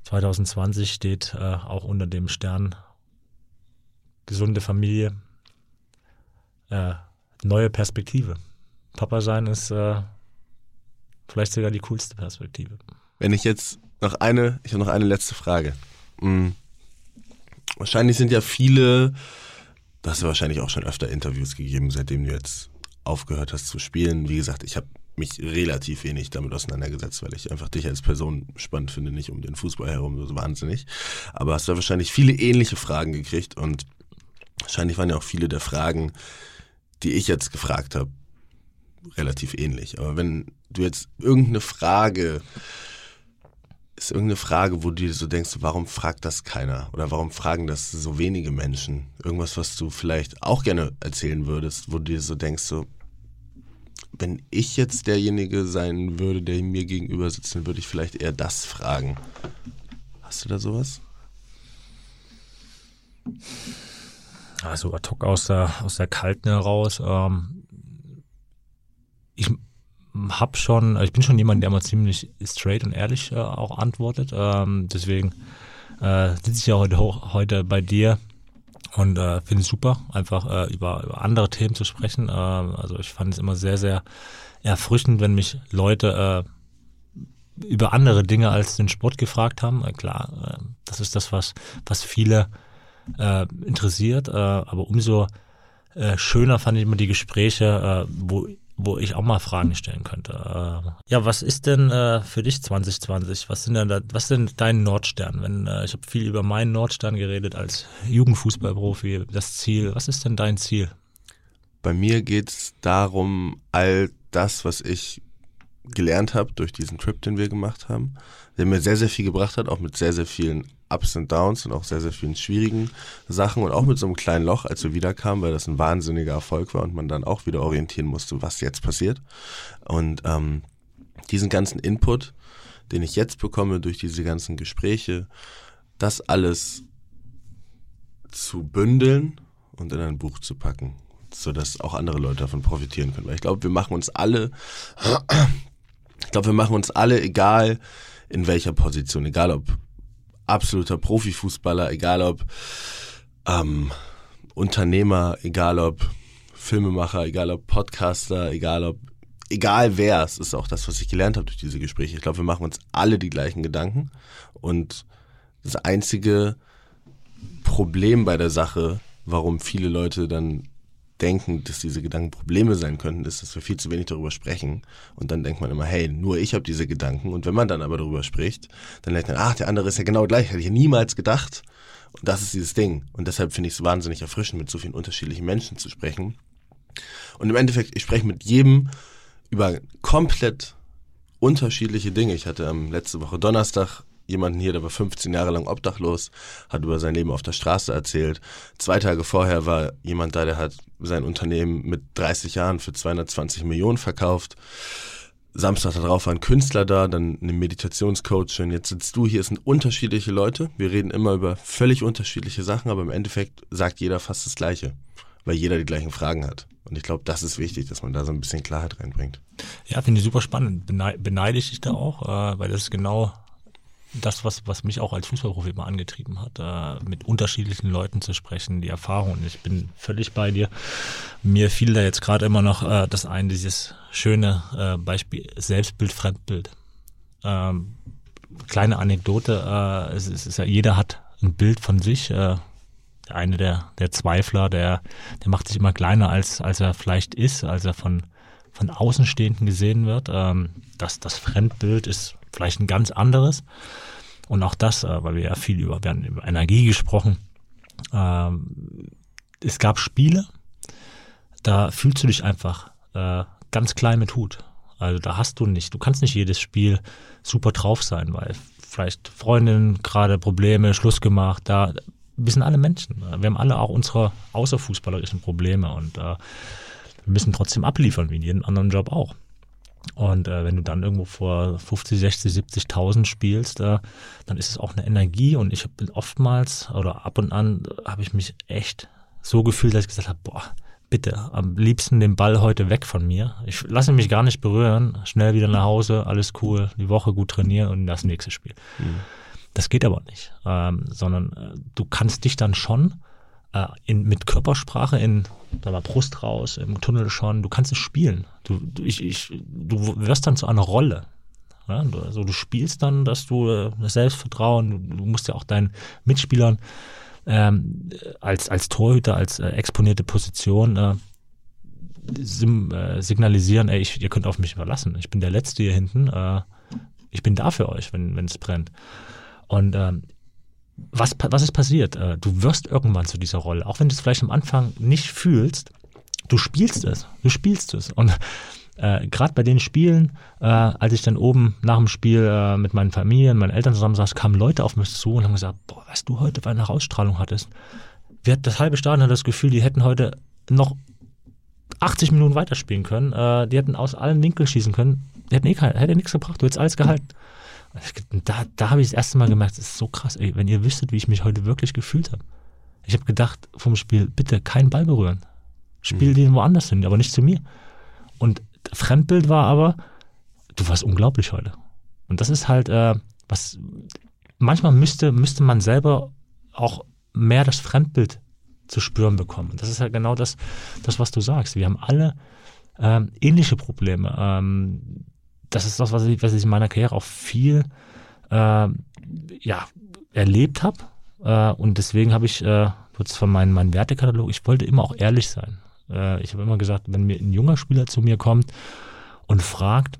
2020 steht äh, auch unter dem Stern gesunde Familie, äh, neue Perspektive. Papa sein ist äh, vielleicht sogar die coolste Perspektive. Wenn ich jetzt noch eine, ich habe noch eine letzte Frage. Mhm. Wahrscheinlich sind ja viele, du hast ja wahrscheinlich auch schon öfter Interviews gegeben, seitdem du jetzt aufgehört hast zu spielen. Wie gesagt, ich habe mich relativ wenig damit auseinandergesetzt, weil ich einfach dich als Person spannend finde, nicht um den Fußball herum so wahnsinnig. Aber hast du wahrscheinlich viele ähnliche Fragen gekriegt und wahrscheinlich waren ja auch viele der Fragen, die ich jetzt gefragt habe, relativ ähnlich. Aber wenn du jetzt irgendeine Frage ist irgendeine Frage, wo du dir so denkst, warum fragt das keiner? Oder warum fragen das so wenige Menschen? Irgendwas, was du vielleicht auch gerne erzählen würdest, wo du dir so denkst, so, wenn ich jetzt derjenige sein würde, der mir gegenüber sitzt, dann würde ich vielleicht eher das fragen. Hast du da sowas? Also ad hoc aus der, aus der Kalten heraus. Ähm, ich hab schon, ich bin schon jemand, der mal ziemlich straight und ehrlich äh, auch antwortet. Ähm, deswegen äh, sitze ich ja heute, hoch, heute bei dir und äh, finde es super, einfach äh, über, über andere Themen zu sprechen. Äh, also ich fand es immer sehr, sehr erfrischend, wenn mich Leute äh, über andere Dinge als den Sport gefragt haben. Äh, klar, äh, das ist das, was, was viele äh, interessiert, äh, aber umso äh, schöner fand ich immer die Gespräche, äh, wo wo ich auch mal Fragen stellen könnte. Äh, ja, was ist denn äh, für dich 2020? Was sind denn da, was sind dein Nordstern? Wenn äh, ich habe viel über meinen Nordstern geredet als Jugendfußballprofi, das Ziel. Was ist denn dein Ziel? Bei mir geht es darum, all das, was ich gelernt habe durch diesen Trip, den wir gemacht haben, der mir sehr, sehr viel gebracht hat, auch mit sehr, sehr vielen Ups und Downs und auch sehr, sehr vielen schwierigen Sachen und auch mit so einem kleinen Loch, als wir wiederkamen, weil das ein wahnsinniger Erfolg war und man dann auch wieder orientieren musste, was jetzt passiert. Und ähm, diesen ganzen Input, den ich jetzt bekomme durch diese ganzen Gespräche, das alles zu bündeln und in ein Buch zu packen, sodass auch andere Leute davon profitieren können. Weil ich glaube, wir machen uns alle, ich glaube, wir machen uns alle, egal in welcher Position, egal ob absoluter Profifußballer, egal ob ähm, Unternehmer, egal ob Filmemacher, egal ob Podcaster, egal ob egal wer, es ist auch das, was ich gelernt habe durch diese Gespräche. Ich glaube, wir machen uns alle die gleichen Gedanken und das einzige Problem bei der Sache, warum viele Leute dann denken, dass diese Gedanken Probleme sein könnten, ist, dass wir viel zu wenig darüber sprechen. Und dann denkt man immer, hey, nur ich habe diese Gedanken. Und wenn man dann aber darüber spricht, dann denkt man, ach, der andere ist ja genau gleich, hätte ich ja niemals gedacht. Und das ist dieses Ding. Und deshalb finde ich es wahnsinnig erfrischend, mit so vielen unterschiedlichen Menschen zu sprechen. Und im Endeffekt, ich spreche mit jedem über komplett unterschiedliche Dinge. Ich hatte ähm, letzte Woche Donnerstag jemanden hier, der war 15 Jahre lang obdachlos, hat über sein Leben auf der Straße erzählt. Zwei Tage vorher war jemand da, der hat sein Unternehmen mit 30 Jahren für 220 Millionen verkauft. Samstag darauf war ein Künstler da, dann eine Meditationscoach und jetzt sitzt du hier, es sind unterschiedliche Leute. Wir reden immer über völlig unterschiedliche Sachen, aber im Endeffekt sagt jeder fast das Gleiche, weil jeder die gleichen Fragen hat. Und ich glaube, das ist wichtig, dass man da so ein bisschen Klarheit reinbringt. Ja, finde ich super spannend. Beneide ich dich da auch, äh, weil das ist genau das, was, was mich auch als Fußballprofi immer angetrieben hat, äh, mit unterschiedlichen Leuten zu sprechen, die Erfahrung. Und ich bin völlig bei dir. Mir fiel da jetzt gerade immer noch äh, das ein, dieses schöne äh, Beispiel Selbstbild, Fremdbild. Ähm, kleine Anekdote, äh, es, es ist ja, jeder hat ein Bild von sich. Äh, der eine der, der Zweifler, der, der macht sich immer kleiner, als, als er vielleicht ist, als er von, von Außenstehenden gesehen wird. Ähm, das, das Fremdbild ist vielleicht ein ganz anderes. Und auch das, äh, weil wir ja viel über, wir haben über Energie gesprochen. Ähm, es gab Spiele, da fühlst du dich einfach äh, ganz klein mit Hut. Also da hast du nicht, du kannst nicht jedes Spiel super drauf sein, weil vielleicht Freundin gerade Probleme, Schluss gemacht, da wir sind alle Menschen. Wir haben alle auch unsere außerfußballerischen Probleme und äh, wir müssen trotzdem abliefern, wie in jedem anderen Job auch. Und äh, wenn du dann irgendwo vor 50, 60, 70.000 spielst, äh, dann ist es auch eine Energie. Und ich bin oftmals oder ab und an äh, habe ich mich echt so gefühlt, dass ich gesagt habe, boah, bitte, am liebsten den Ball heute weg von mir. Ich lasse mich gar nicht berühren, schnell wieder nach Hause, alles cool, die Woche gut trainieren und das nächste Spiel. Mhm. Das geht aber nicht, ähm, sondern äh, du kannst dich dann schon äh, in, mit Körpersprache in war Brust raus, im Tunnel schon, du kannst es spielen. Du, du, ich, ich, du wirst dann zu einer Rolle. Ja, du, also du spielst dann, dass du äh, das Selbstvertrauen, du, du musst ja auch deinen Mitspielern ähm, als, als Torhüter, als äh, exponierte Position äh, sim, äh, signalisieren, ey, ich, ihr könnt auf mich verlassen. Ich bin der Letzte hier hinten. Äh, ich bin da für euch, wenn es brennt. Und ähm, was, was ist passiert? Äh, du wirst irgendwann zu dieser Rolle, auch wenn du es vielleicht am Anfang nicht fühlst, du spielst es, du spielst es. Und äh, gerade bei den Spielen, äh, als ich dann oben nach dem Spiel äh, mit meinen Familien, meinen Eltern zusammen saß, kamen Leute auf mich zu und haben gesagt, boah, was du heute für eine Ausstrahlung hattest. Wir das halbe Stadion hat das Gefühl, die hätten heute noch 80 Minuten weiterspielen können. Äh, die hätten aus allen Winkeln schießen können. Die hätten eh kein, hätte nichts gebracht, du hättest alles gehalten. Da, da habe ich das erste Mal gemerkt, das ist so krass, ey, wenn ihr wüsstet, wie ich mich heute wirklich gefühlt habe. Ich habe gedacht vom Spiel, bitte keinen Ball berühren. Spiel mhm. den woanders hin, aber nicht zu mir. Und Fremdbild war aber, du warst unglaublich heute. Und das ist halt, äh, was manchmal müsste, müsste man selber auch mehr das Fremdbild zu spüren bekommen. Das ist halt genau das, das was du sagst. Wir haben alle ähm, ähnliche Probleme. Ähm, das ist das, was ich, was ich in meiner Karriere auch viel äh, ja, erlebt habe. Äh, und deswegen habe ich äh, kurz von meinem, meinem Wertekatalog, ich wollte immer auch ehrlich sein. Äh, ich habe immer gesagt, wenn mir ein junger Spieler zu mir kommt und fragt,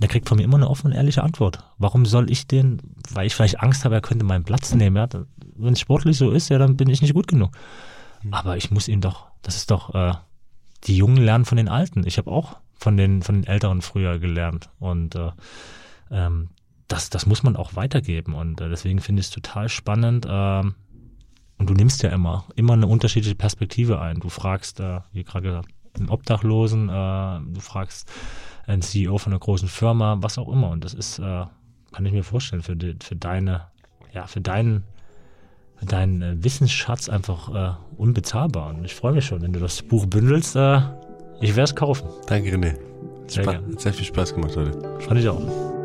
der kriegt von mir immer eine offene und ehrliche Antwort. Warum soll ich den, weil ich vielleicht Angst habe, er könnte meinen Platz nehmen. Ja, wenn es sportlich so ist, ja, dann bin ich nicht gut genug. Mhm. Aber ich muss ihn doch, das ist doch, äh, die Jungen lernen von den Alten. Ich habe auch von den, von den Älteren früher gelernt. Und äh, ähm, das, das muss man auch weitergeben. Und äh, deswegen finde ich es total spannend. Äh, und du nimmst ja immer, immer eine unterschiedliche Perspektive ein. Du fragst, äh, wie gerade gesagt, einen Obdachlosen, äh, du fragst einen CEO von einer großen Firma, was auch immer. Und das ist, äh, kann ich mir vorstellen, für, die, für deine, ja, für deinen, deinen äh, Wissensschatz einfach äh, unbezahlbar. Und ich freue mich schon, wenn du das Buch bündelst. Äh, ich werde es kaufen. Danke, René. Sehr, Spa sehr viel Spaß gemacht heute. Fand ich auch.